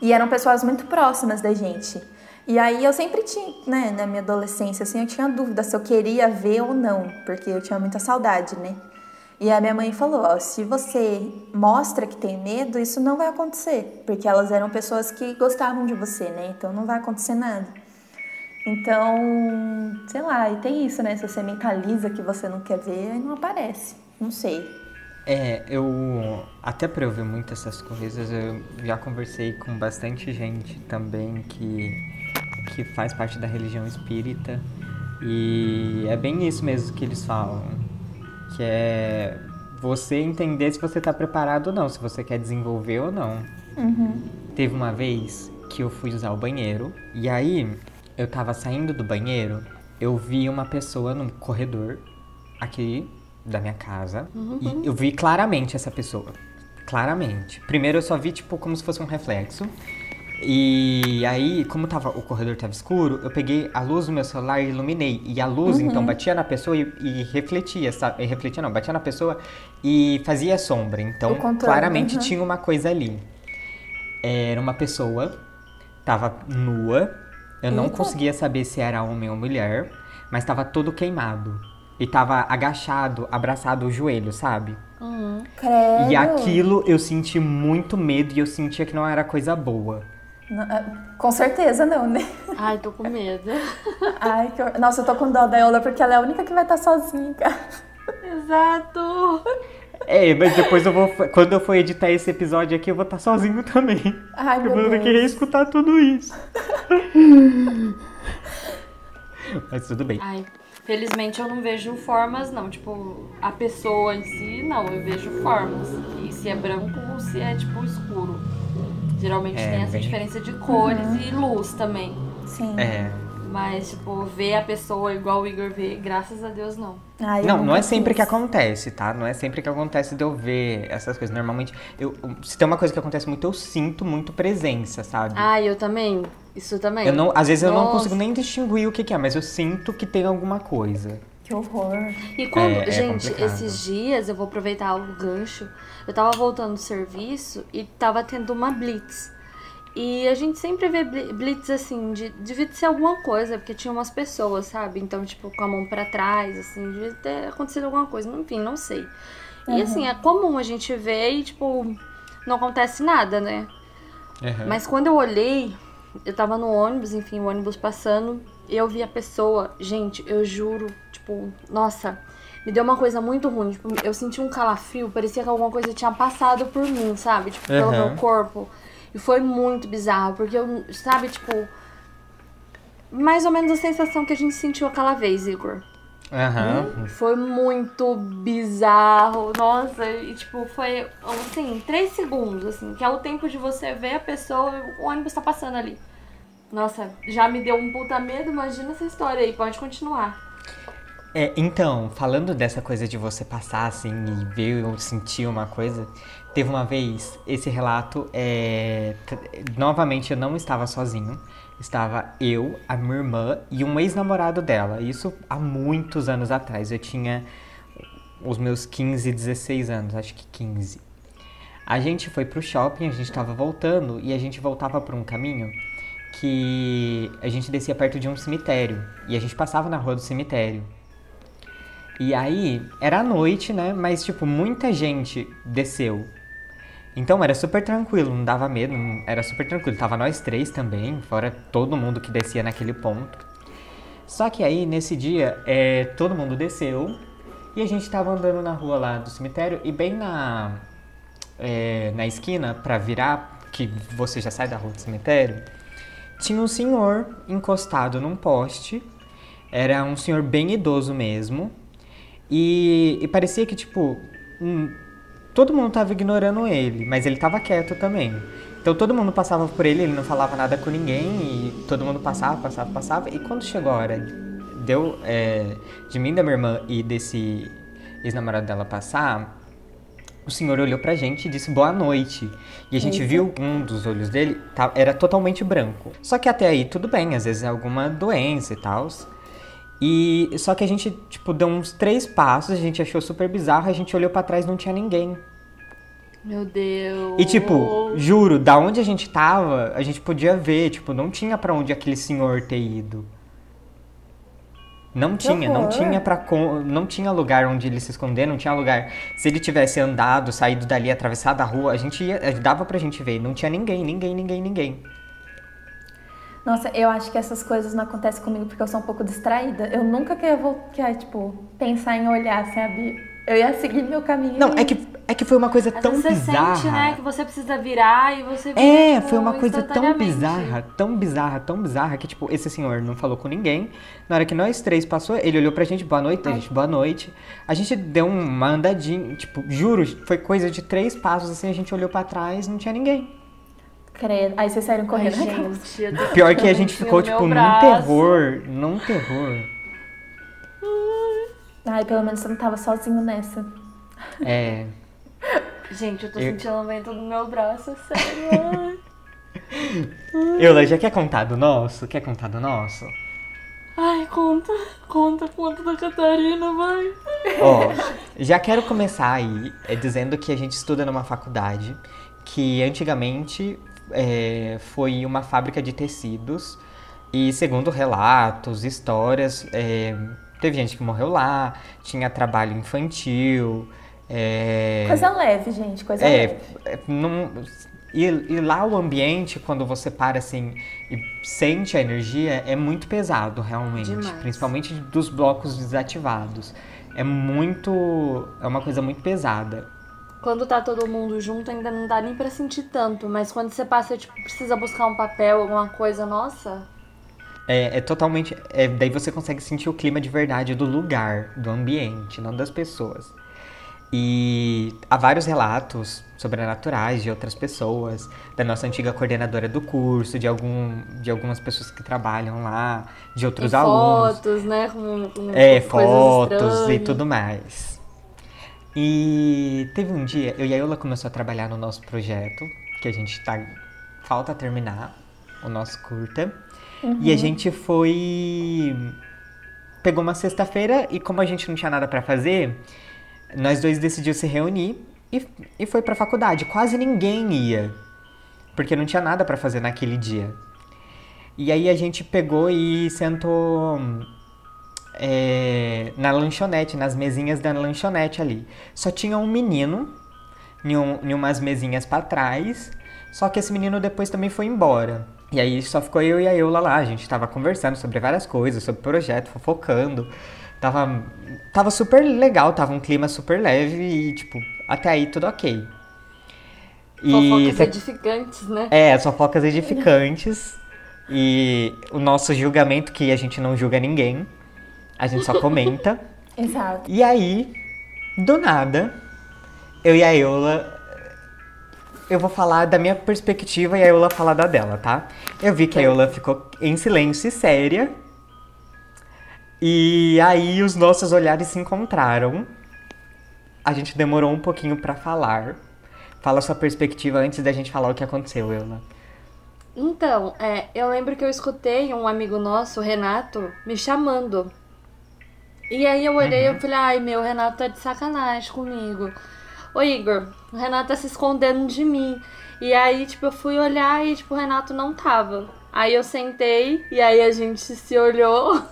E eram pessoas muito próximas da gente. E aí eu sempre tinha, né, na minha adolescência, assim, eu tinha dúvida se eu queria ver ou não, porque eu tinha muita saudade, né? E a minha mãe falou, ó, se você mostra que tem medo, isso não vai acontecer, porque elas eram pessoas que gostavam de você, né? Então não vai acontecer nada. Então, sei lá, e tem isso, né? Se você mentaliza que você não quer ver, aí não aparece. Não sei. É, eu. Até pra eu ver muitas essas coisas, eu já conversei com bastante gente também que, que faz parte da religião espírita. E é bem isso mesmo que eles falam. Que é você entender se você tá preparado ou não, se você quer desenvolver ou não. Teve uma vez que eu fui usar o banheiro, e aí eu tava saindo do banheiro, eu vi uma pessoa no corredor aqui da minha casa, e eu vi claramente essa pessoa. Claramente. Primeiro eu só vi, tipo, como se fosse um reflexo. E aí, como tava, o corredor tava escuro, eu peguei a luz do meu celular e iluminei. E a luz, então, batia na pessoa e, e refletia, sabe? Refletia não, batia na pessoa e fazia sombra. Então, claramente uhum. tinha uma coisa ali. Era uma pessoa, tava nua. Eu não Eita. conseguia saber se era homem ou mulher, mas tava todo queimado. E tava agachado, abraçado o joelho, sabe? Credo. E aquilo eu senti muito medo e eu sentia que não era coisa boa. Não, é, Com certeza não, né? Ai, tô com medo. Ai, que Nossa, eu tô com dó da Eola porque ela é a única que vai estar sozinha em casa. Exato. É, mas depois eu vou. Quando eu for editar esse episódio aqui, eu vou estar sozinho também. Ai, eu meu vou ter que reescutar tudo isso. mas tudo bem. Ai, felizmente eu não vejo formas, não. Tipo, a pessoa em si, não. Eu vejo formas. E se é branco ou se é, tipo, escuro. Geralmente É, tem essa bem- diferença de cores e luz também. Sim. É. Mas, tipo, ver a pessoa igual o Igor vê, graças a Deus, não. Ai, Não, não é sempre que acontece, tá? Não é sempre que acontece de eu ver essas coisas. Normalmente, eu, se tem uma coisa que acontece muito, eu sinto muito presença, sabe? Ai, eu também. Isso também. eu não, às vezes eu não Nossa. consigo nem distinguir o que, que é, mas eu sinto que tem alguma coisa. Que horror. E quando, É, é gente, complicado. esses dias eu vou aproveitar o gancho. Eu tava voltando do serviço e tava tendo uma blitz. E a gente sempre vê bli- blitz assim, de, devia ser alguma coisa, porque tinha umas pessoas, sabe? Então, tipo, com a mão pra trás, assim, devia ter acontecido alguma coisa, enfim, não sei. E assim, é comum a gente ver e, tipo, não acontece nada, né? Uhum. Mas quando eu olhei, eu tava no ônibus, enfim, o ônibus passando, e eu vi a pessoa, gente, eu juro, tipo, nossa, me deu uma coisa muito ruim. Tipo, eu senti um calafrio, parecia que alguma coisa tinha passado por mim, sabe? Tipo, pelo Aham. meu corpo. E foi muito bizarro, porque eu, sabe, tipo. Mais ou menos a sensação que a gente sentiu aquela vez, Igor. Aham. Foi muito bizarro. Nossa, e tipo, foi assim, três segundos, assim, que é o tempo de você ver a pessoa e o ônibus tá passando ali. Nossa, já me deu um puta medo, imagina essa história aí, pode continuar. É, então, falando dessa coisa de você passar assim e ver ou sentir uma coisa, teve uma vez esse relato. É, novamente, eu não estava sozinho. Estava eu, a minha irmã e um ex-namorado dela. Isso há muitos anos atrás. Eu tinha os meus 15, 16 anos, acho que 15. A gente foi pro shopping, a gente tava voltando e a gente voltava por um caminho que a gente descia perto de um cemitério e a gente passava na rua do cemitério. E aí, era à noite, né? Mas, tipo, muita gente desceu. Então era super tranquilo, não dava medo, não- era super tranquilo. Tava nós três também, fora todo mundo que descia naquele ponto. Só que aí, nesse dia, é, todo mundo desceu e a gente tava andando na rua lá do cemitério e bem na, é, na esquina, pra virar, que você já sai da rua do cemitério, tinha um senhor encostado num poste. Era um senhor bem idoso mesmo. E, e parecia que, tipo, hum, todo mundo tava ignorando ele, mas ele tava quieto também. Então todo mundo passava por ele, ele não falava nada com ninguém, e todo mundo passava, passava, passava. E quando chegou a hora, deu é, de mim, da minha irmã e desse ex-namorado dela passar, o senhor olhou pra gente e disse boa noite. E a gente viu um dos olhos dele tá- era totalmente branco. Só que até aí tudo bem, às vezes é alguma doença e tal. E só que a gente, tipo, deu uns três passos, a gente achou super bizarro, a gente olhou pra trás e não tinha ninguém. Meu Deus. E tipo, juro, da onde a gente tava, a gente podia ver, tipo, não tinha pra onde aquele senhor ter ido. Não tinha, não horror. tinha para não tinha lugar onde ele se esconder, não tinha lugar. Se ele tivesse andado, saído dali, atravessado a rua, a gente ia, dava pra gente ver, não tinha ninguém, ninguém, ninguém, ninguém. Nossa, eu acho que essas coisas não acontecem comigo porque eu sou um pouco distraída. Eu nunca queria, queria tipo, pensar em olhar, sabe? Eu ia seguir meu caminho. Não, é que é que foi uma coisa Às tão vezes você bizarra. sente, né, que você precisa virar e você vira, É, tipo, foi uma coisa tão bizarra, tão bizarra, tão bizarra que, tipo, esse senhor não falou com ninguém. Na hora que nós três passou, ele olhou pra gente, boa noite, a gente, boa noite. A gente deu uma andadinha, tipo, juro, foi coisa de três passos, assim, a gente olhou pra trás, não tinha ninguém. Credo. Aí vocês saíram Ai, correndo. gente, eu tô Pior que a gente ficou, tipo, num terror, num terror. Ai, pelo menos você não tava sozinho nessa. É, Gente, eu tô Eu- sentindo o vento no meu braço, sério. ai. Eula, já quer contar do nosso? Quer contar do nosso? Ai, conta, conta, conta da Catarina, vai. Ó, já quero começar aí é, dizendo que a gente estuda numa faculdade que antigamente é, foi uma fábrica de tecidos e segundo relatos, histórias, é, teve gente que morreu lá, tinha trabalho infantil. É, Coisa leve, gente, coisa é, leve. é, não- e, e lá o ambiente, quando você para assim e sente a energia, é muito pesado, realmente. Demais. Principalmente dos blocos desativados. É muito. É uma coisa muito pesada. Quando tá todo mundo junto, ainda não dá nem pra sentir tanto. Mas quando você passa, tipo, precisa buscar um papel, alguma coisa, nossa. É, é totalmente. é, daí você consegue sentir o clima de verdade do lugar, do ambiente, não das pessoas. E há vários relatos sobrenaturais de outras pessoas, da nossa antiga coordenadora do curso, de, algum, de algumas pessoas que trabalham lá, de outros Tem alunos. fotos, né? Com, com É, fotos e estranhas. tudo mais. E teve um dia, eu e a Eula começou a trabalhar no nosso projeto, que a gente tá. Falta terminar o nosso curta. E a gente foi. Pegou uma sexta-feira e, como a gente não tinha nada pra fazer, nós dois decidimos se reunir e, e foi pra faculdade. Quase ninguém ia, porque não tinha nada pra fazer naquele dia. E aí a gente pegou e sentou é, na lanchonete, nas mesinhas da lanchonete ali. Só tinha um menino em, um, em umas mesinhas pra trás, só que esse menino depois também foi embora. E aí só ficou eu e a Eula lá, a gente tava conversando sobre várias coisas, sobre o projeto, fofocando. Tava, tava super legal, tava um clima super leve e, tipo, até aí tudo ok. Fofocas cê- edificantes, né? é, as fofocas edificantes. E o nosso julgamento, que a gente não julga ninguém. A gente só comenta. Exato. E aí, do nada, eu e a Eula. Eu vou falar da minha perspectiva e a Eula falar da dela, tá? Eu vi que a Eula ficou em silêncio e séria. E aí os nossos olhares se encontraram. A gente demorou um pouquinho pra falar. Fala sua perspectiva antes da gente falar o que aconteceu, Eula. Então, é, eu lembro que eu escutei um amigo nosso, o Renato, me chamando. E aí eu olhei e eu falei, ai meu, o Renato tá de sacanagem comigo. Ô Igor, o Renato tá se escondendo de mim. E aí, tipo, eu fui olhar e, tipo, o Renato não tava. Aí eu sentei e aí a gente se olhou.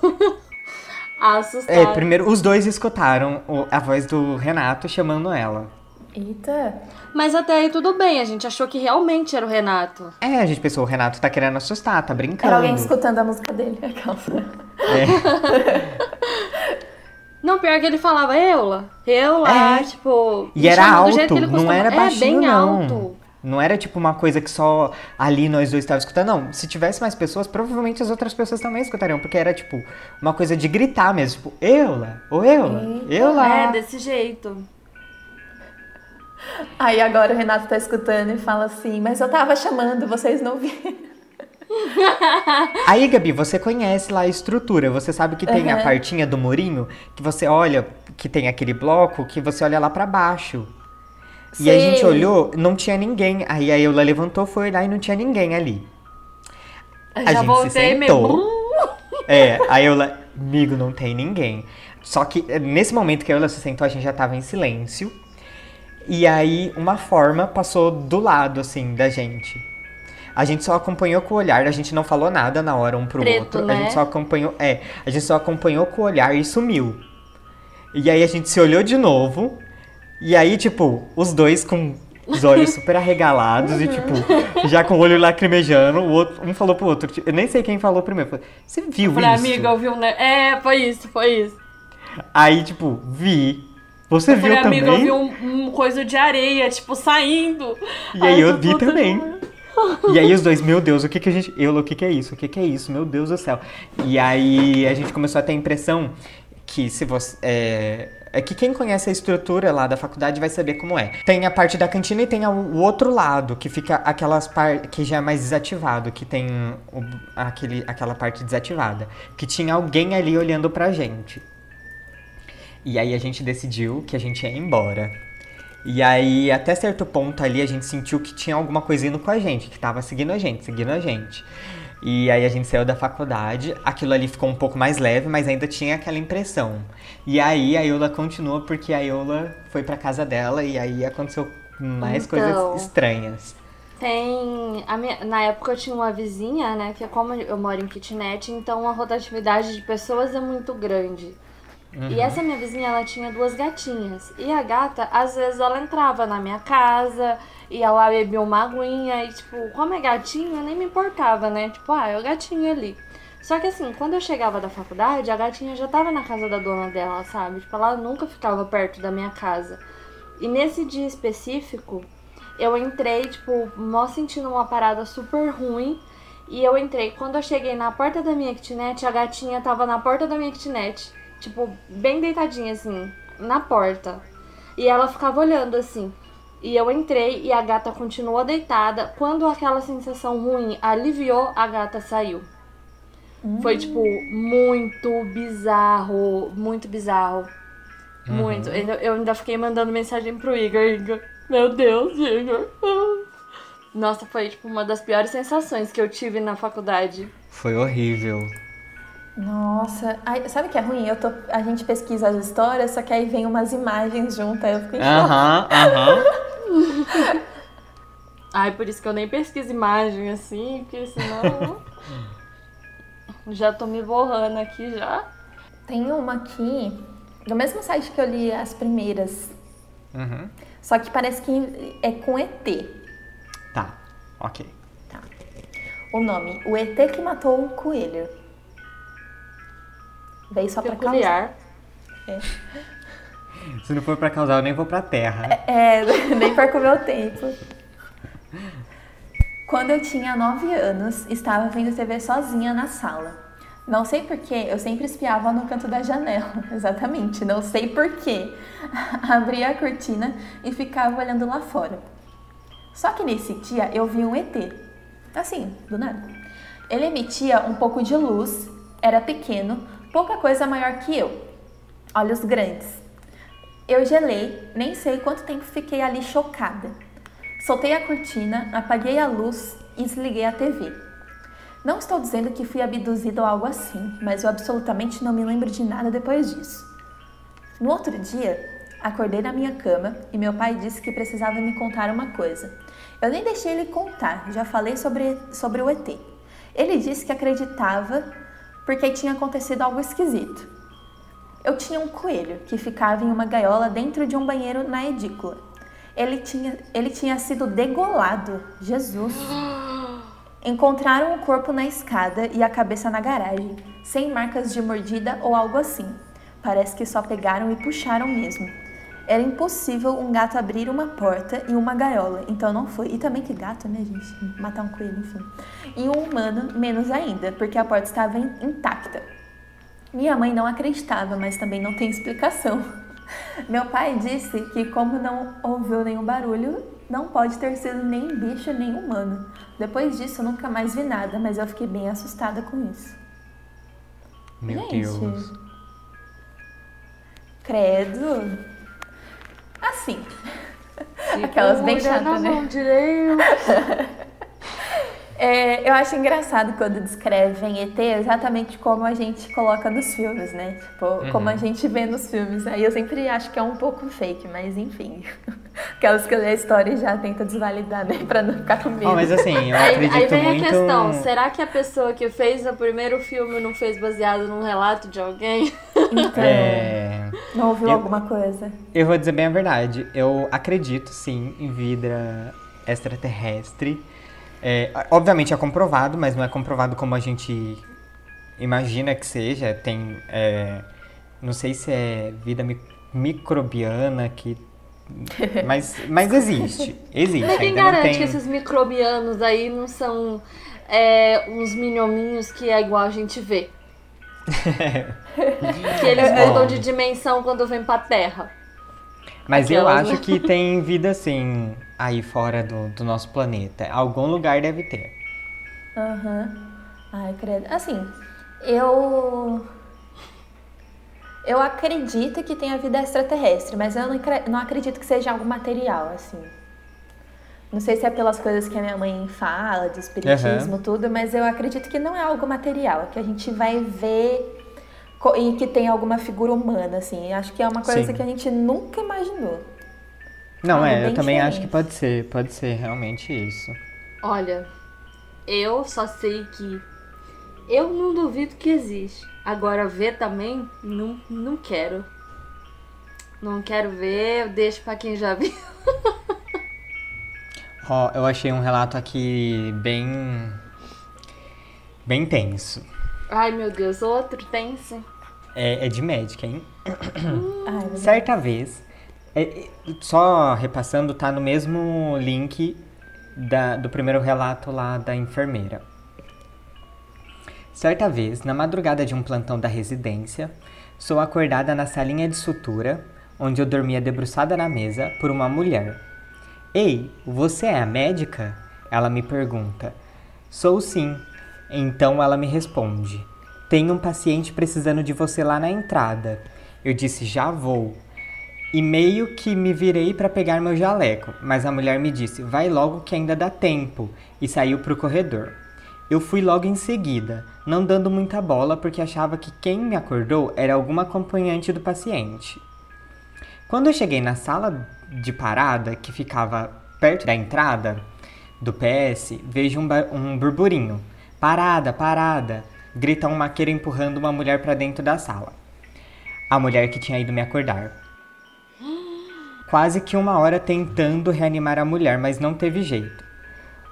Assustado. É, primeiro, os dois escutaram a voz do Renato chamando ela. Eita. Mas até aí tudo bem, a gente achou que realmente era o Renato. É, a gente pensou, o Renato tá querendo assustar, tá brincando. Era alguém escutando a música dele. Aquela. Não, pior que ele falava Eula. Eu lá, É. tipo. E era alto, jeito que ele não costuma- era baixinho, É, bem não. alto. Não era tipo uma coisa que só ali nós dois estávamos escutando, não. Se tivesse mais pessoas, provavelmente as outras pessoas também escutariam, porque era tipo uma coisa de gritar mesmo, tipo, Eula, ô Eula, Eula. É, desse jeito. Aí agora o Renato tá escutando e fala assim, mas eu tava chamando, vocês não viram. Aí, Gabi, você conhece lá a estrutura, você sabe que tem a Aham. partinha do murinho, que você olha, que tem aquele bloco, que você olha lá pra baixo. E a gente olhou, não tinha ninguém. Aí a Eula levantou, foi olhar e não tinha ninguém ali. A Já gente voltei se sentou. mesmo. É, aí eu, amigo, não tem ninguém. Só que eh, nesse momento que a Eula se sentou, a gente já tava em silêncio. E aí uma forma passou do lado, assim, da gente. A gente só acompanhou com o olhar, a gente não falou nada na hora um pro Preto, outro. A né? gente só acompanhou, é, a gente só acompanhou com o olhar e sumiu. E aí a gente se olhou de novo. E aí, tipo, os dois com os olhos super arregalados e, tipo, já com o olho lacrimejando. O outro, um falou pro outro. tipo, Eu nem sei quem falou primeiro. Falei, Você viu Falei, isso? amiga, eu vi um. ne- É, foi isso, foi isso. Aí, tipo, vi. Você Eu viu falei, também? amiga, eu vi um, um coisa de areia, tipo, saindo. E aí Ai, eu tô vi também. E aí os dois, meu Deus, o que que a gente... Eu, o que que é isso? O que que é isso? Meu Deus do céu. E aí a gente começou a ter a impressão que se você... É... é que quem conhece a estrutura lá da faculdade vai saber como é. Tem a parte da cantina e tem o outro lado, que fica aquelas partes que já é mais desativado, que tem o- aquele, aquela parte desativada. Que tinha alguém ali olhando pra gente. E aí a gente decidiu que a gente ia embora. E aí, até certo ponto ali, a gente sentiu que tinha alguma coisa indo com a gente, que tava seguindo a gente, seguindo a gente. E aí a gente saiu da faculdade, aquilo ali ficou um pouco mais leve, mas ainda tinha aquela impressão. E aí a Yola continua porque a Yola foi pra casa dela e aí aconteceu mais Então. coisas estranhas. Tem. Minha, na época eu tinha uma vizinha, né? Que como eu moro em kitnet, então a rotatividade de pessoas é muito grande. E essa minha vizinha, ela tinha duas gatinhas. E a gata, às vezes, ela entrava na minha casa, ia lá beber uma aguinha. E, tipo, como é gatinha, nem me importava, né? Tipo, ah, é o gatinho ali. Só que assim, quando eu chegava da faculdade, a gatinha já tava na casa da dona dela, sabe? Tipo, ela nunca ficava perto da minha casa. E nesse dia específico, eu entrei, tipo, mó sentindo uma parada super ruim. E eu entrei. Quando eu cheguei na porta da minha kitnet, a gatinha tava na porta da minha kitnet. Tipo, bem deitadinha, assim, na porta. E ela ficava olhando, assim. E eu entrei e a gata continuou deitada. Quando aquela sensação ruim aliviou, a gata saiu. Foi, tipo, muito bizarro. Muito bizarro. Muito. Eu eu ainda fiquei mandando mensagem pro Igor. Igor, meu Deus, Igor. Nossa, foi, tipo, uma das piores sensações que eu tive na faculdade. Foi horrível. Nossa, Ai, sabe o que é ruim? Eu tô, a gente pesquisa as histórias, só que aí vem umas imagens juntas, eu fico em. Aham, aham. Ai, por isso que eu nem pesquiso imagem assim, porque senão. já tô me borrando aqui já. Tem uma aqui, do mesmo site que eu li as primeiras, Uhum. só que parece que é com ET. Tá, ok. Tá. O nome, o ET que matou o coelho. Veio só pra causar. Peculiar. Se não for pra causar, eu nem vou pra terra. É, nem perco meu tempo. Quando eu tinha 9 anos, estava vendo TV sozinha na sala. Não sei porquê, eu sempre espiava no canto da janela. Exatamente, não sei porquê. Abria a cortina e ficava olhando lá fora. Só que nesse dia eu vi um ET. Assim, do nada. Ele emitia um pouco de luz, era pequeno, pouca coisa maior que eu. Olhos grandes. Eu gelei, nem sei quanto tempo fiquei ali chocada. Soltei a cortina, apaguei a luz e desliguei a TV. Não estou dizendo que fui abduzida ou algo assim, mas eu absolutamente não me lembro de nada depois disso. No outro dia, acordei na minha cama e meu pai disse que precisava me contar uma coisa. Eu nem deixei ele contar, já falei sobre, sobre o ET. Ele disse que acreditava porque tinha acontecido algo esquisito. Eu tinha um coelho que ficava em uma gaiola dentro de um banheiro na edícula. Ele tinha, ele tinha sido degolado. Jesus! Encontraram o corpo na escada e a cabeça na garagem, sem marcas de mordida ou algo assim. Parece que só pegaram e puxaram mesmo. Era impossível um gato abrir uma porta e uma gaiola, então não foi. E também que gato, né, gente? Matar um coelho, enfim. E um humano, menos ainda, porque a porta estava in- intacta. Minha mãe não acreditava, mas também não tem explicação. Meu pai disse que, como não ouviu nenhum barulho, não pode ter sido nem bicho nem humano. Depois disso, eu nunca mais vi nada, mas eu fiquei bem assustada com isso. Meu Gente. Deus. Credo. Assim. Aquelas bem Segura chatas, na né? mão direita. É, eu acho engraçado quando descrevem ET exatamente como a gente coloca nos filmes, né? Tipo, como a gente vê nos filmes. Aí eu sempre acho que é um pouco fake, mas enfim. Aquelas que lê a história e já tenta desvalidar, né? Pra não ficar com medo. Ó, mas assim, eu Aí, acredito aí vem muito. a questão, será que a pessoa que fez o primeiro filme não fez baseado num relato de alguém? Então, É, não ouviu eu- alguma coisa? eu vou dizer bem a verdade. Eu acredito sim em vida extraterrestre. É, obviamente é comprovado, mas não é comprovado como a gente imagina que seja. Tem. é, não sei se é vida mi- microbiana que. Mas, mas existe. Existe. Mas quem garante tem... que esses microbianos aí não são é, uns minhominhos que é igual a gente vê? que eles mudam de dimensão quando vem pra Terra. Mas eu Aquelas, acho né? que tem vida assim aí fora do, do nosso planeta. Algum lugar deve ter. Aham. Ai, credo. Assim, eu. Eu acredito que tenha vida extraterrestre, mas eu não, não acredito que seja algo material, assim. Não sei se é pelas coisas que a minha mãe fala, de espiritismo, uhum. tudo, mas eu acredito que não é algo material, que a gente vai ver e que tem alguma figura humana, assim. Acho que é uma coisa Sim. que a gente nunca imaginou. Não, é, eu também diferente. acho que pode ser, pode ser realmente isso. Olha, eu só sei que eu não duvido que existe. Agora ver também, não, não quero. Não quero ver, eu deixo pra quem já viu. Ó, oh, eu achei um relato aqui bem. bem tenso. Ai meu Deus, outro tenso. É, é de médica, hein? Ai, Certa vez, é, só repassando, tá no mesmo link da, do primeiro relato lá da enfermeira. Certa vez, na madrugada de um plantão da residência, sou acordada na salinha de sutura, onde eu dormia debruçada na mesa, por uma mulher. Ei, você é a médica? Ela me pergunta. Sou sim. Então ela me responde: Tem um paciente precisando de você lá na entrada. Eu disse: Já vou. E meio que me virei para pegar meu jaleco, mas a mulher me disse: Vai logo que ainda dá tempo, e saiu para o corredor. Eu fui logo em seguida, não dando muita bola porque achava que quem me acordou era alguma acompanhante do paciente. Quando eu cheguei na sala de parada, que ficava perto da entrada do PS, vejo um, um burburinho. Parada, parada! Grita um maqueiro empurrando uma mulher para dentro da sala. A mulher que tinha ido me acordar. Quase que uma hora tentando reanimar a mulher, mas não teve jeito.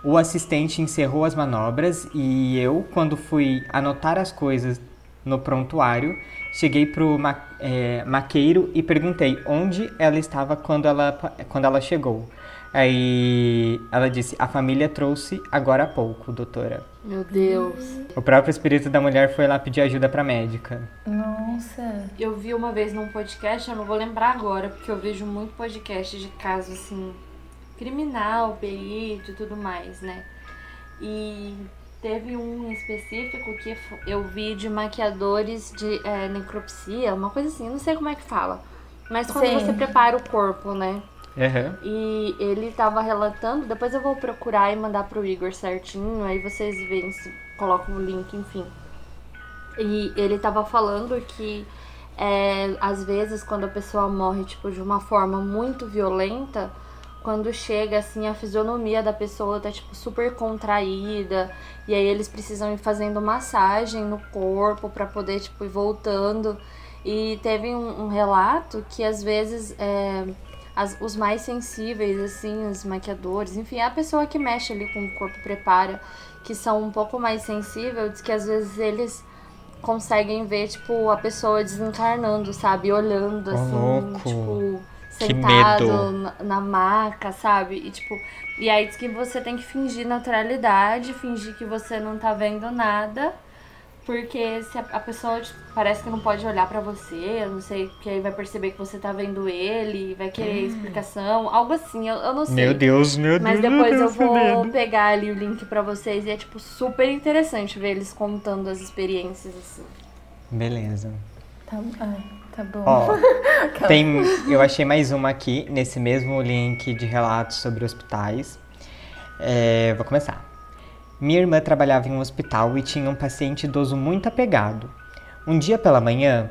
O assistente encerrou as manobras e eu, quando fui anotar as coisas no prontuário, cheguei pro ma é, maqueiro e perguntei onde ela estava quando ela, quando ela chegou. Aí ela disse: A família trouxe agora há pouco, doutora. Meu Deus. O próprio espírito da mulher foi lá pedir ajuda pra médica. Nossa. Eu vi uma vez num podcast, eu não vou lembrar agora, porque eu vejo muito podcast de casos assim criminal, perito e tudo mais, né? E teve um específico que eu vi de maquiadores de é, necropsia, uma coisa assim, não sei como é que fala. Mas quando Sim. você prepara o corpo, né? Uhum. E ele tava relatando, depois eu vou procurar e mandar pro Igor certinho, aí vocês veem se colocam o link, enfim. E ele tava falando que é, às vezes quando a pessoa morre tipo de uma forma muito violenta, quando chega assim a fisionomia da pessoa tá tipo super contraída e aí eles precisam ir fazendo massagem no corpo para poder tipo ir voltando e teve um, um relato que às vezes é, as, os mais sensíveis assim os maquiadores enfim a pessoa que mexe ali com o corpo prepara que são um pouco mais sensíveis que às vezes eles conseguem ver tipo a pessoa desencarnando sabe olhando assim tipo sentado na, na maca, sabe? E tipo, e aí diz que você tem que fingir naturalidade, fingir que você não tá vendo nada. Porque se a, a pessoa tipo, parece que não pode olhar para você, eu não sei, que aí vai perceber que você tá vendo ele, vai querer hum. explicação, algo assim, eu, eu não sei. Meu Deus, meu Deus. Mas depois eu vou pegar ali o link para vocês e é tipo super interessante ver eles contando as experiências assim. Beleza. Tá, ai. Tá bom. Ó, tem, eu achei mais uma aqui, nesse mesmo link de relatos sobre hospitais. É, vou começar. Minha irmã trabalhava em um hospital e tinha um paciente idoso muito apegado. Um dia pela manhã,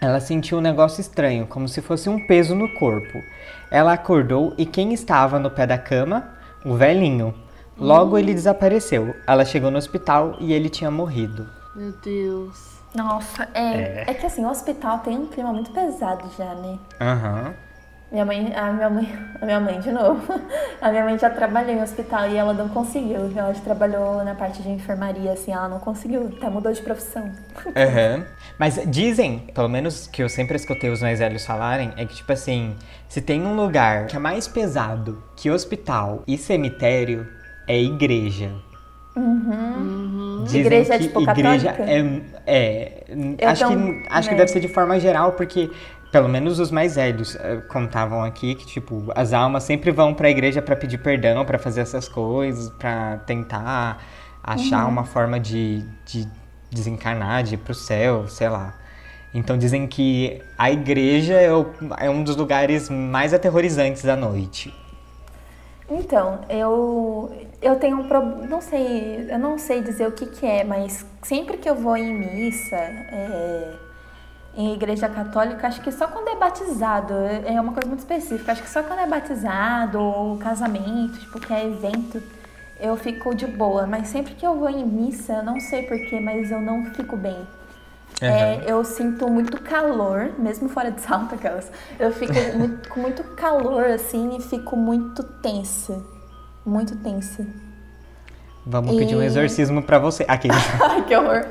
ela sentiu um negócio estranho, como se fosse um peso no corpo. Ela acordou e quem estava no pé da cama? O velhinho. Logo ele desapareceu. Ela chegou no hospital e ele tinha morrido. Meu Deus. Nossa, é, é. É que assim, o hospital tem um clima muito pesado já, né? Aham. Uhum. Minha mãe, a minha mãe, a minha mãe de novo. A minha mãe já trabalhou em hospital e ela não conseguiu. Ela já trabalhou na parte de enfermaria, assim, ela não conseguiu, até mudou de profissão. Uhum. Mas dizem, pelo menos que eu sempre escutei os mais velhos falarem, é que tipo assim, se tem um lugar que é mais pesado que hospital e cemitério, é igreja. Uhum. igreja que tipo igreja católica? é, é acho que acho que deve ser de forma geral porque pelo menos os mais velhos uh, contavam aqui que tipo as almas sempre vão para a igreja para pedir perdão, para fazer essas coisas, para tentar achar uhum. uma forma de, de desencarnar, de ir pro céu, sei lá. Então dizem que a igreja é, o, é um dos lugares mais aterrorizantes da noite. Então, eu eu tenho um problema, não sei, eu não sei dizer o que que é, mas sempre que eu vou em missa, é, em igreja católica, acho que só quando é batizado, é uma coisa muito específica, acho que só quando é batizado ou casamento, tipo, que é evento, eu fico de boa, mas sempre que eu vou em missa, eu não sei porquê, mas eu não fico bem. Uhum. É, eu sinto muito calor, mesmo fora de salto aquelas. Eu fico muito, com muito calor, assim, e fico muito tensa. Muito tensa. Vamos e... pedir um exorcismo pra você. Aqui. Ai, que horror.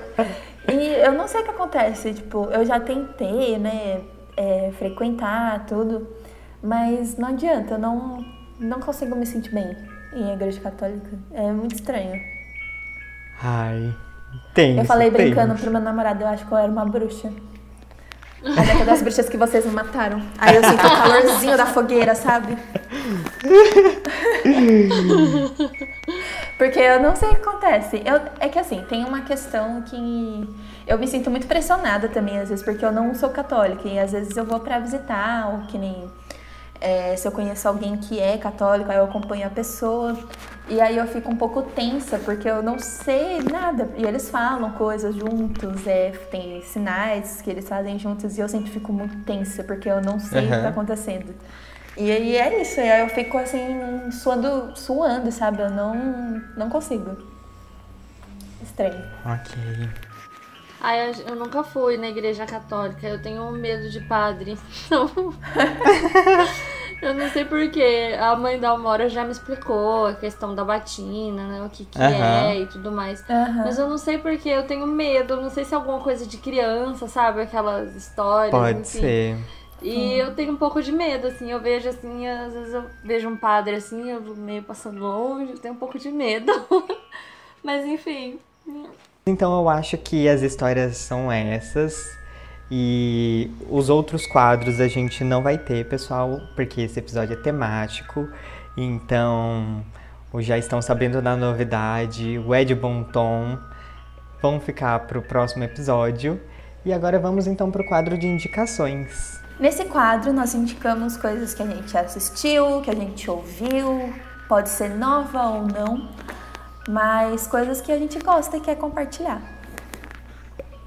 E eu não sei o que acontece, tipo, eu já tentei, né, é, frequentar tudo, mas não adianta, eu não, não consigo me sentir bem em igreja católica. É muito estranho. Ai, tem. Eu falei brincando pro meu namorado, eu acho que eu era uma bruxa. A década das bruxas que vocês me mataram. Aí eu sinto o calorzinho da fogueira, sabe? Porque eu não sei o que acontece. Eu, é que assim, tem uma questão que eu me sinto muito pressionada também, às vezes, porque eu não sou católica. E às vezes eu vou para visitar, ou que nem é, se eu conheço alguém que é católico, aí eu acompanho a pessoa. E aí eu fico um pouco tensa, porque eu não sei nada. E eles falam coisas juntos, é, tem sinais que eles fazem juntos, e eu sempre fico muito tensa, porque eu não sei uhum. o que tá acontecendo. E aí é isso, aí eu fico assim, suando, suando, sabe? Eu não, não consigo. Estranho. Ok. Ai, eu nunca fui na igreja católica, eu tenho medo de padre. Então... eu não sei porquê. A mãe da Almora já me explicou a questão da batina, né? O que, que uhum. é e tudo mais. Uhum. Mas eu não sei porquê, eu tenho medo. Eu não sei se é alguma coisa de criança, sabe? Aquelas histórias. Pode enfim. ser. E hum. eu tenho um pouco de medo, assim, eu vejo assim, às vezes eu vejo um padre assim, eu meio passando longe, eu tenho um pouco de medo. Mas enfim. Então eu acho que as histórias são essas. E os outros quadros a gente não vai ter, pessoal, porque esse episódio é temático. Então, já estão sabendo da novidade, o Ed Bonton vão ficar para o próximo episódio. E agora vamos então para o quadro de indicações. Nesse quadro, nós indicamos coisas que a gente assistiu, que a gente ouviu, pode ser nova ou não, mas coisas que a gente gosta e quer compartilhar.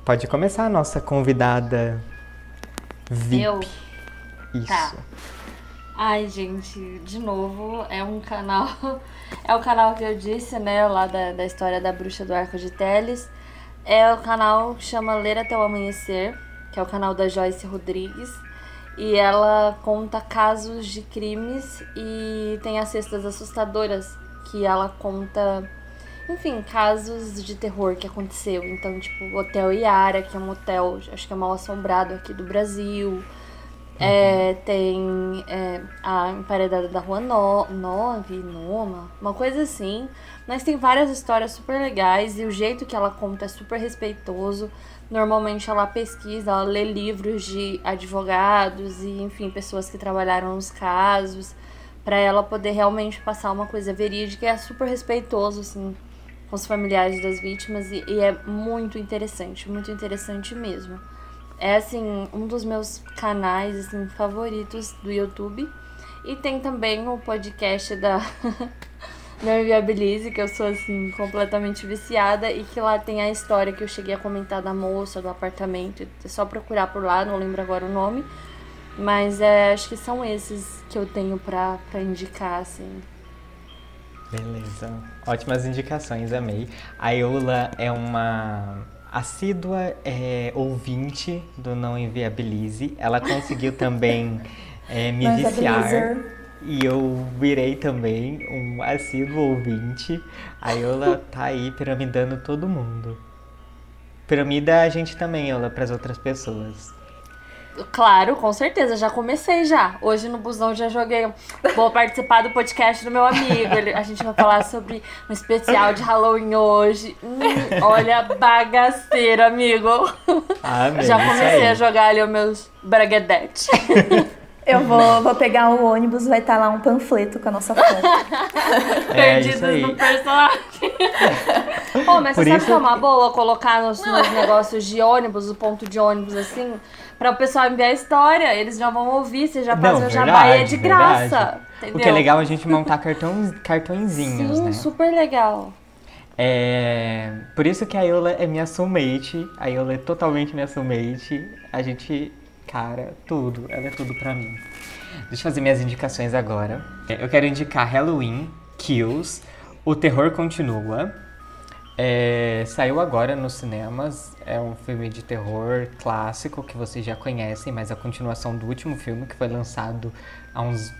Pode começar a nossa convidada VIP. Eu? Isso. Tá. Ai, gente, de novo, é um canal. É o canal que eu disse, né? Lá da, da história da bruxa do arco de Teles. É o canal que chama Ler Até o Amanhecer, que é o canal da Joyce Rodrigues. E ela conta casos de crimes e tem as cestas assustadoras que ela conta enfim, casos de terror que aconteceu. Então, tipo, o Hotel Iara, que é um hotel, acho que é mal assombrado aqui do Brasil. Uhum. É, tem é, a emparedada da Rua 9, Noma, uma coisa assim. Mas tem várias histórias super legais e o jeito que ela conta é super respeitoso. Normalmente ela pesquisa, ela lê livros de advogados e, enfim, pessoas que trabalharam nos casos, para ela poder realmente passar uma coisa verídica é super respeitoso, assim, com os familiares das vítimas e, e, é muito interessante, muito interessante mesmo. É assim, um dos meus canais assim, favoritos do YouTube. E tem também o podcast da Não Inviabilize, que eu sou assim, completamente viciada, e que lá tem a história que eu cheguei a comentar da moça, do apartamento. É só procurar por lá, não lembro agora o nome. Mas é, acho que são esses que eu tenho pra, pra indicar, assim. Beleza. Ótimas indicações, amei. A Eula é uma assídua é, ouvinte do Não Inviabilize. Ela conseguiu também é, me viciar. E eu virei também um assíduo ouvinte. A Eula tá aí piramidando todo mundo. Piramida a gente também, Eula, para as outras pessoas. Claro, com certeza, já comecei já. Hoje no busão já joguei. Vou participar do podcast do meu amigo. Ele, a gente vai falar sobre um especial de Halloween hoje. Hum, olha, bagaceiro, amigo. Ah, já comecei a jogar ali os meus braguedete. Eu vou, vou pegar o ônibus, vai estar lá um panfleto com a nossa foto. É aí. no personagem. Pô, mas Por você sabe isso que é uma boa colocar nos, nos negócios de ônibus, o ponto de ônibus assim, pra o pessoal enviar a história, eles já vão ouvir, você já Não, o jabá e é de verdade, graça. Entendeu? O que é legal é a gente montar cartões, cartõezinhos, Sim, né? super legal. É, por isso que a Iola é minha soulmate. A Iola é totalmente minha soulmate. A gente, cara, tudo. Ela é tudo pra mim. Deixa eu fazer minhas indicações agora. Eu quero indicar Halloween Kills. O Terror Continua. É, saiu agora nos cinemas. É um filme de terror clássico que vocês já conhecem, mas a continuação do último filme que foi lançado há uns.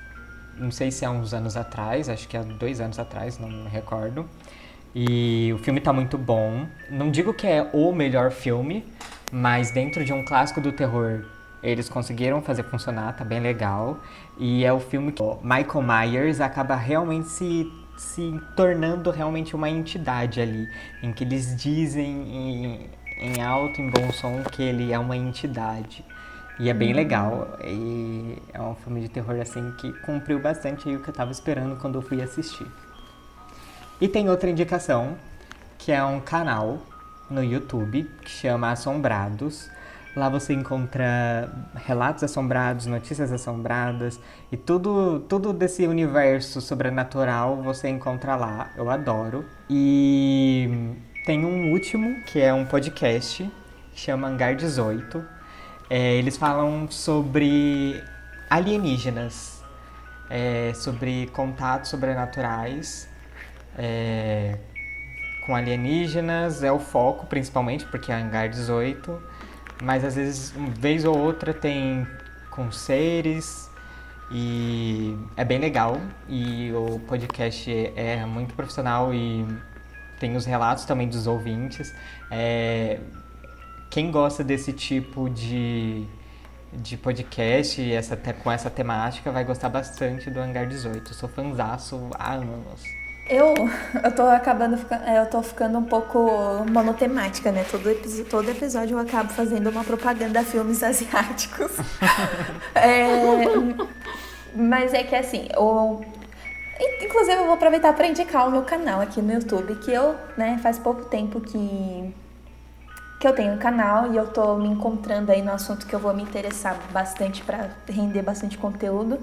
Não sei se há uns anos atrás, acho que há dois anos atrás, não me recordo. E o filme tá muito bom. Não digo que é o melhor filme, mas dentro de um clássico do terror, eles conseguiram fazer funcionar, tá bem legal. E é o filme que o Michael Myers acaba realmente se, se tornando realmente uma entidade ali, em que eles dizem em, em alto, em bom som, que ele é uma entidade. E é bem legal. E é um filme de terror assim que cumpriu bastante aí o que eu tava esperando quando eu fui assistir. E tem outra indicação, que é um canal no YouTube que chama Assombrados. Lá você encontra relatos assombrados, notícias assombradas e tudo, tudo desse universo sobrenatural você encontra lá. Eu adoro. E tem um último, que é um podcast, que chama Hangar 18. É, eles falam sobre alienígenas, é, sobre contatos sobrenaturais é, com alienígenas, é o foco principalmente, porque é Hangar 18, mas às vezes, uma vez ou outra, tem com seres e é bem legal. E o podcast é muito profissional e tem os relatos também dos ouvintes. É, quem gosta desse tipo de, de podcast essa, com essa temática vai gostar bastante do Hangar 18. Eu sou fanzaço há anos. Eu, eu tô acabando, fica- é, eu tô ficando um pouco monotemática, né? Todo, todo episódio eu acabo fazendo uma propaganda a filmes asiáticos. É, mas é que assim, o, in- inclusive eu vou aproveitar para indicar o meu canal aqui no YouTube, que eu, né, faz pouco tempo que que eu tenho um canal e eu tô me encontrando aí no assunto que eu vou me interessar bastante para render bastante conteúdo.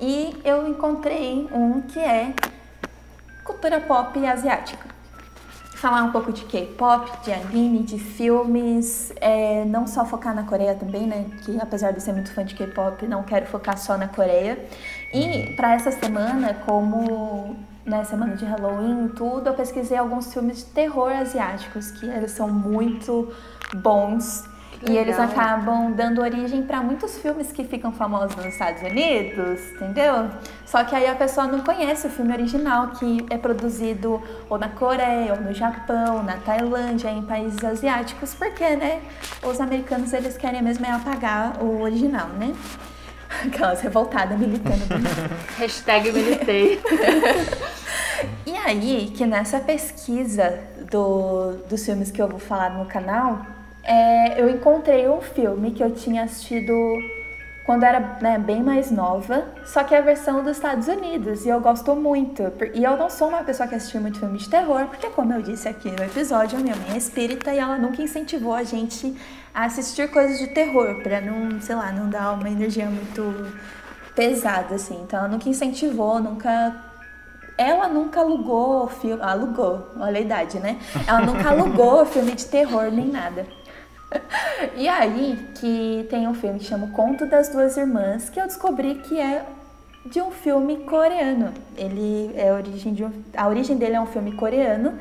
E eu encontrei um que é cultura pop asiática. Falar um pouco de K-pop, de anime, de filmes, é, não só focar na Coreia também, né? Que apesar de ser muito fã de K-pop, não quero focar só na Coreia. E para essa semana, como né, semana de Halloween e tudo, eu pesquisei alguns filmes de terror asiáticos que eles são muito bons. E eles acabam dando origem para muitos filmes que ficam famosos nos Estados Unidos, entendeu? Só que aí a pessoa não conhece o filme original, que é produzido ou na Coreia, ou no Japão, na Tailândia, em países asiáticos, porque, né, os americanos eles querem mesmo é apagar o original, né? Aquelas revoltadas militando. Hashtag militei. E aí, que nessa pesquisa do, dos filmes que eu vou falar no canal, é, eu encontrei um filme que eu tinha assistido quando era né, bem mais nova, só que é a versão dos Estados Unidos, e eu gosto muito. E eu não sou uma pessoa que assistiu muito filme de terror, porque como eu disse aqui no episódio, a minha mãe é espírita e ela nunca incentivou a gente a assistir coisas de terror, pra não, sei lá, não dar uma energia muito pesada, assim. Então ela nunca incentivou, nunca ela nunca alugou filme. Alugou, olha a idade, né? Ela nunca alugou filme de terror nem nada. E aí que tem um filme que chama O Conto das Duas Irmãs, que eu descobri que é de um filme coreano. Ele é a origem de um, a origem dele é um filme coreano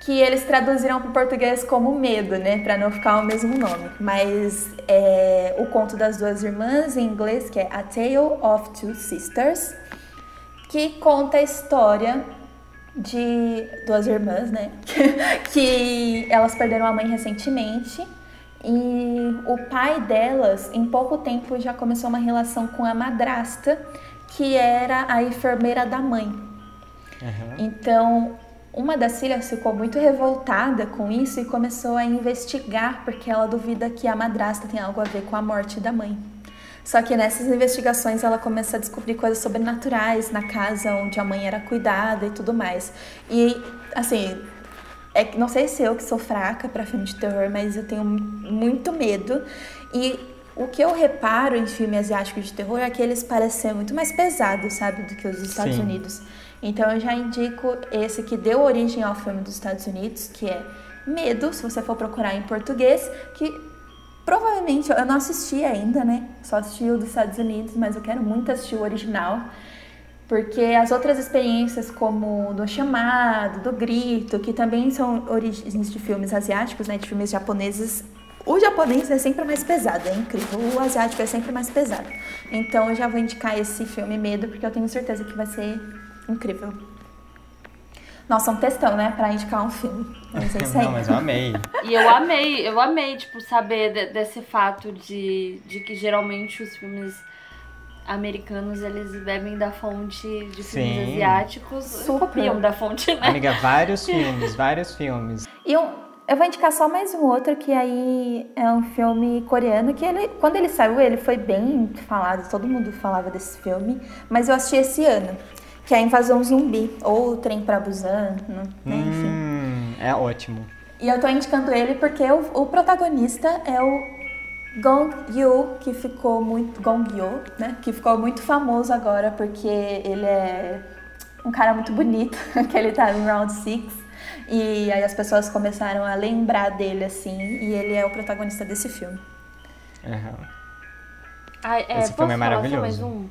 que eles traduziram para o português como Medo, né, para não ficar o mesmo nome. Mas é o Conto das Duas Irmãs em inglês que é A Tale of Two Sisters que conta a história de duas irmãs, né? que elas perderam a mãe recentemente e o pai delas, em pouco tempo, já começou uma relação com a madrasta, que era a enfermeira da mãe. Então, uma das filhas ficou muito revoltada com isso e começou a investigar porque ela duvida que a madrasta tem algo a ver com a morte da mãe. Só que nessas investigações ela começa a descobrir coisas sobrenaturais na casa onde a mãe era cuidada e tudo mais. E, assim, é que não sei se eu que sou fraca para filme de terror, mas eu tenho muito medo. E o que eu reparo em filme asiático de terror é que eles parecem ser muito mais pesados, sabe, do que os dos Estados Sim. Unidos. Então eu já indico esse que deu origem ao filme dos Estados Unidos, que é Medo, se você for procurar em português, que provavelmente eu não assisti ainda, né? Só assisti o dos Estados Unidos, mas eu quero muito assistir o original. Porque as outras experiências, como do chamado, do grito, que também são origens de filmes asiáticos, né, de filmes japoneses, o japonês é sempre mais pesado, é incrível. O asiático é sempre mais pesado. Então eu já vou indicar esse filme Medo, porque eu tenho certeza que vai ser incrível. Nossa, um textão, né, pra indicar um filme. Mas é isso aí. Não, mas eu amei. E eu amei, eu amei, tipo, saber de- desse fato de, de que geralmente os filmes americanos, eles bebem da fonte de filmes Sim. asiáticos. Super. Copiam da fonte, né? Amiga, vários filmes, vários filmes. E um, eu vou indicar só mais um outro, que aí é um filme coreano, que ele, quando ele saiu, ele foi bem falado, todo mundo falava desse filme, mas eu assisti esse ano, que é a Invasão Zumbi, ou o Trem pra Busan, né, enfim. Hum, é ótimo. E eu tô indicando ele porque o, o protagonista é o Gong Yoo, que ficou muito Gong Yoo, né? Que ficou muito famoso agora porque ele é um cara muito bonito, que ele tá em Round Six E aí as pessoas começaram a lembrar dele assim, e ele é o protagonista desse filme. Aham. Ai, é, Esse filme é maravilhoso. mais um?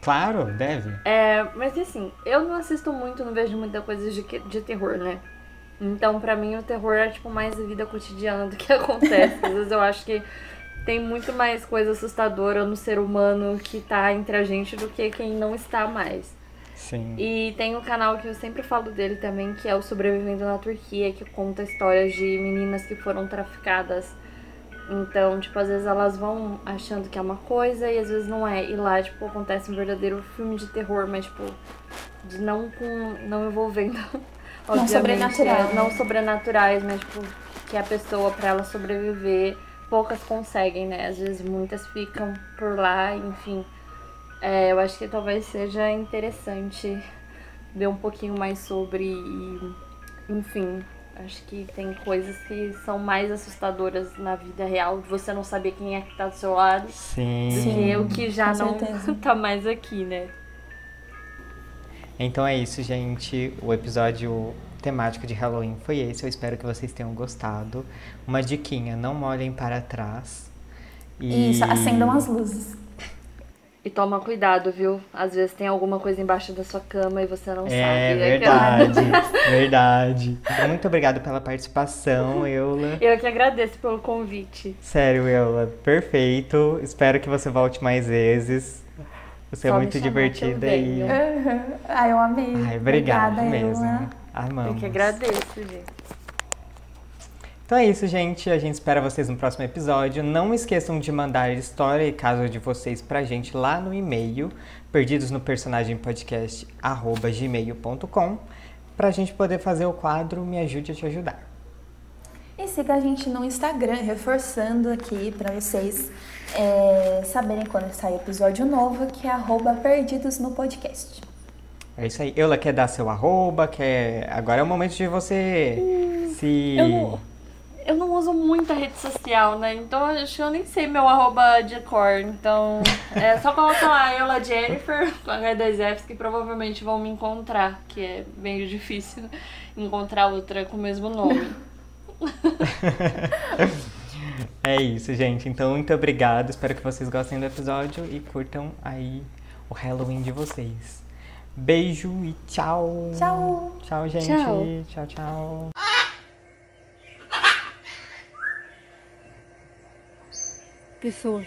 Claro, deve. É, mas assim, eu não assisto muito, não vejo muita coisa de, que- de terror, né? Então, pra mim, o terror é, tipo, mais a vida cotidiana do que acontece. Às vezes eu acho que tem muito mais coisa assustadora no ser humano que tá entre a gente do que quem não está mais. Sim. E tem um canal que eu sempre falo dele também, que é o Sobrevivendo na Turquia, que conta histórias de meninas que foram traficadas. Então, tipo, às vezes elas vão achando que é uma coisa e às vezes não é. E lá, tipo, acontece um verdadeiro filme de terror, mas, tipo, de não com. não envolvendo. obviamente, sobrenatural, é, né? não sobrenaturais, mas, tipo, que a pessoa, pra ela sobreviver, poucas conseguem, né? Às vezes muitas ficam por lá, enfim. É, eu acho que talvez seja interessante ver um pouquinho mais sobre e, enfim, acho que tem coisas que são mais assustadoras na vida real, de você não saber quem é que tá do seu lado, do Sim. que o que já com não certeza. tá mais aqui, né? Então é isso, gente. O episódio temático de Halloween foi esse. Eu espero que vocês tenham gostado. Uma diquinha, não olhem para trás. E... Isso, acendam as luzes. E toma cuidado, viu? Às vezes tem alguma coisa embaixo da sua cama e você não É sabe. verdade, verdade. Muito obrigado pela participação, Eula. Eu que agradeço pelo convite. Sério, Eula, perfeito. Espero que você volte mais vezes. Você é Só me muito divertida e. venho. Ai, eu amei. Ai, obrigado Obrigada, mesmo. Eula. Amamos. Eu que agradeço, gente. Então é isso, gente. A gente espera vocês no próximo episódio. Não esqueçam de mandar história e caso de vocês pra gente lá no e-mail, perdidos no personagem podcast gmail.com, pra gente poder fazer o quadro Me Ajude a Te Ajudar. E siga a gente no Instagram, reforçando aqui pra vocês é, saberem quando sai episódio novo, que é arroba perdidos no podcast. É isso aí. Eula quer dar seu arroba, quer. Agora é o momento de você se. Eu não, eu não uso muita rede social, né? Então acho que eu nem sei meu arroba de cor. Então é só colocar lá Eula Jennifer com H2Fs que provavelmente vão me encontrar, que é meio difícil encontrar outra com o mesmo nome. É isso, gente. Então, muito obrigado. Espero que vocês gostem do episódio e curtam aí o Halloween de vocês. Beijo e tchau. Tchau. Tchau, gente. Tchau. Tchau, tchau. Pessoas,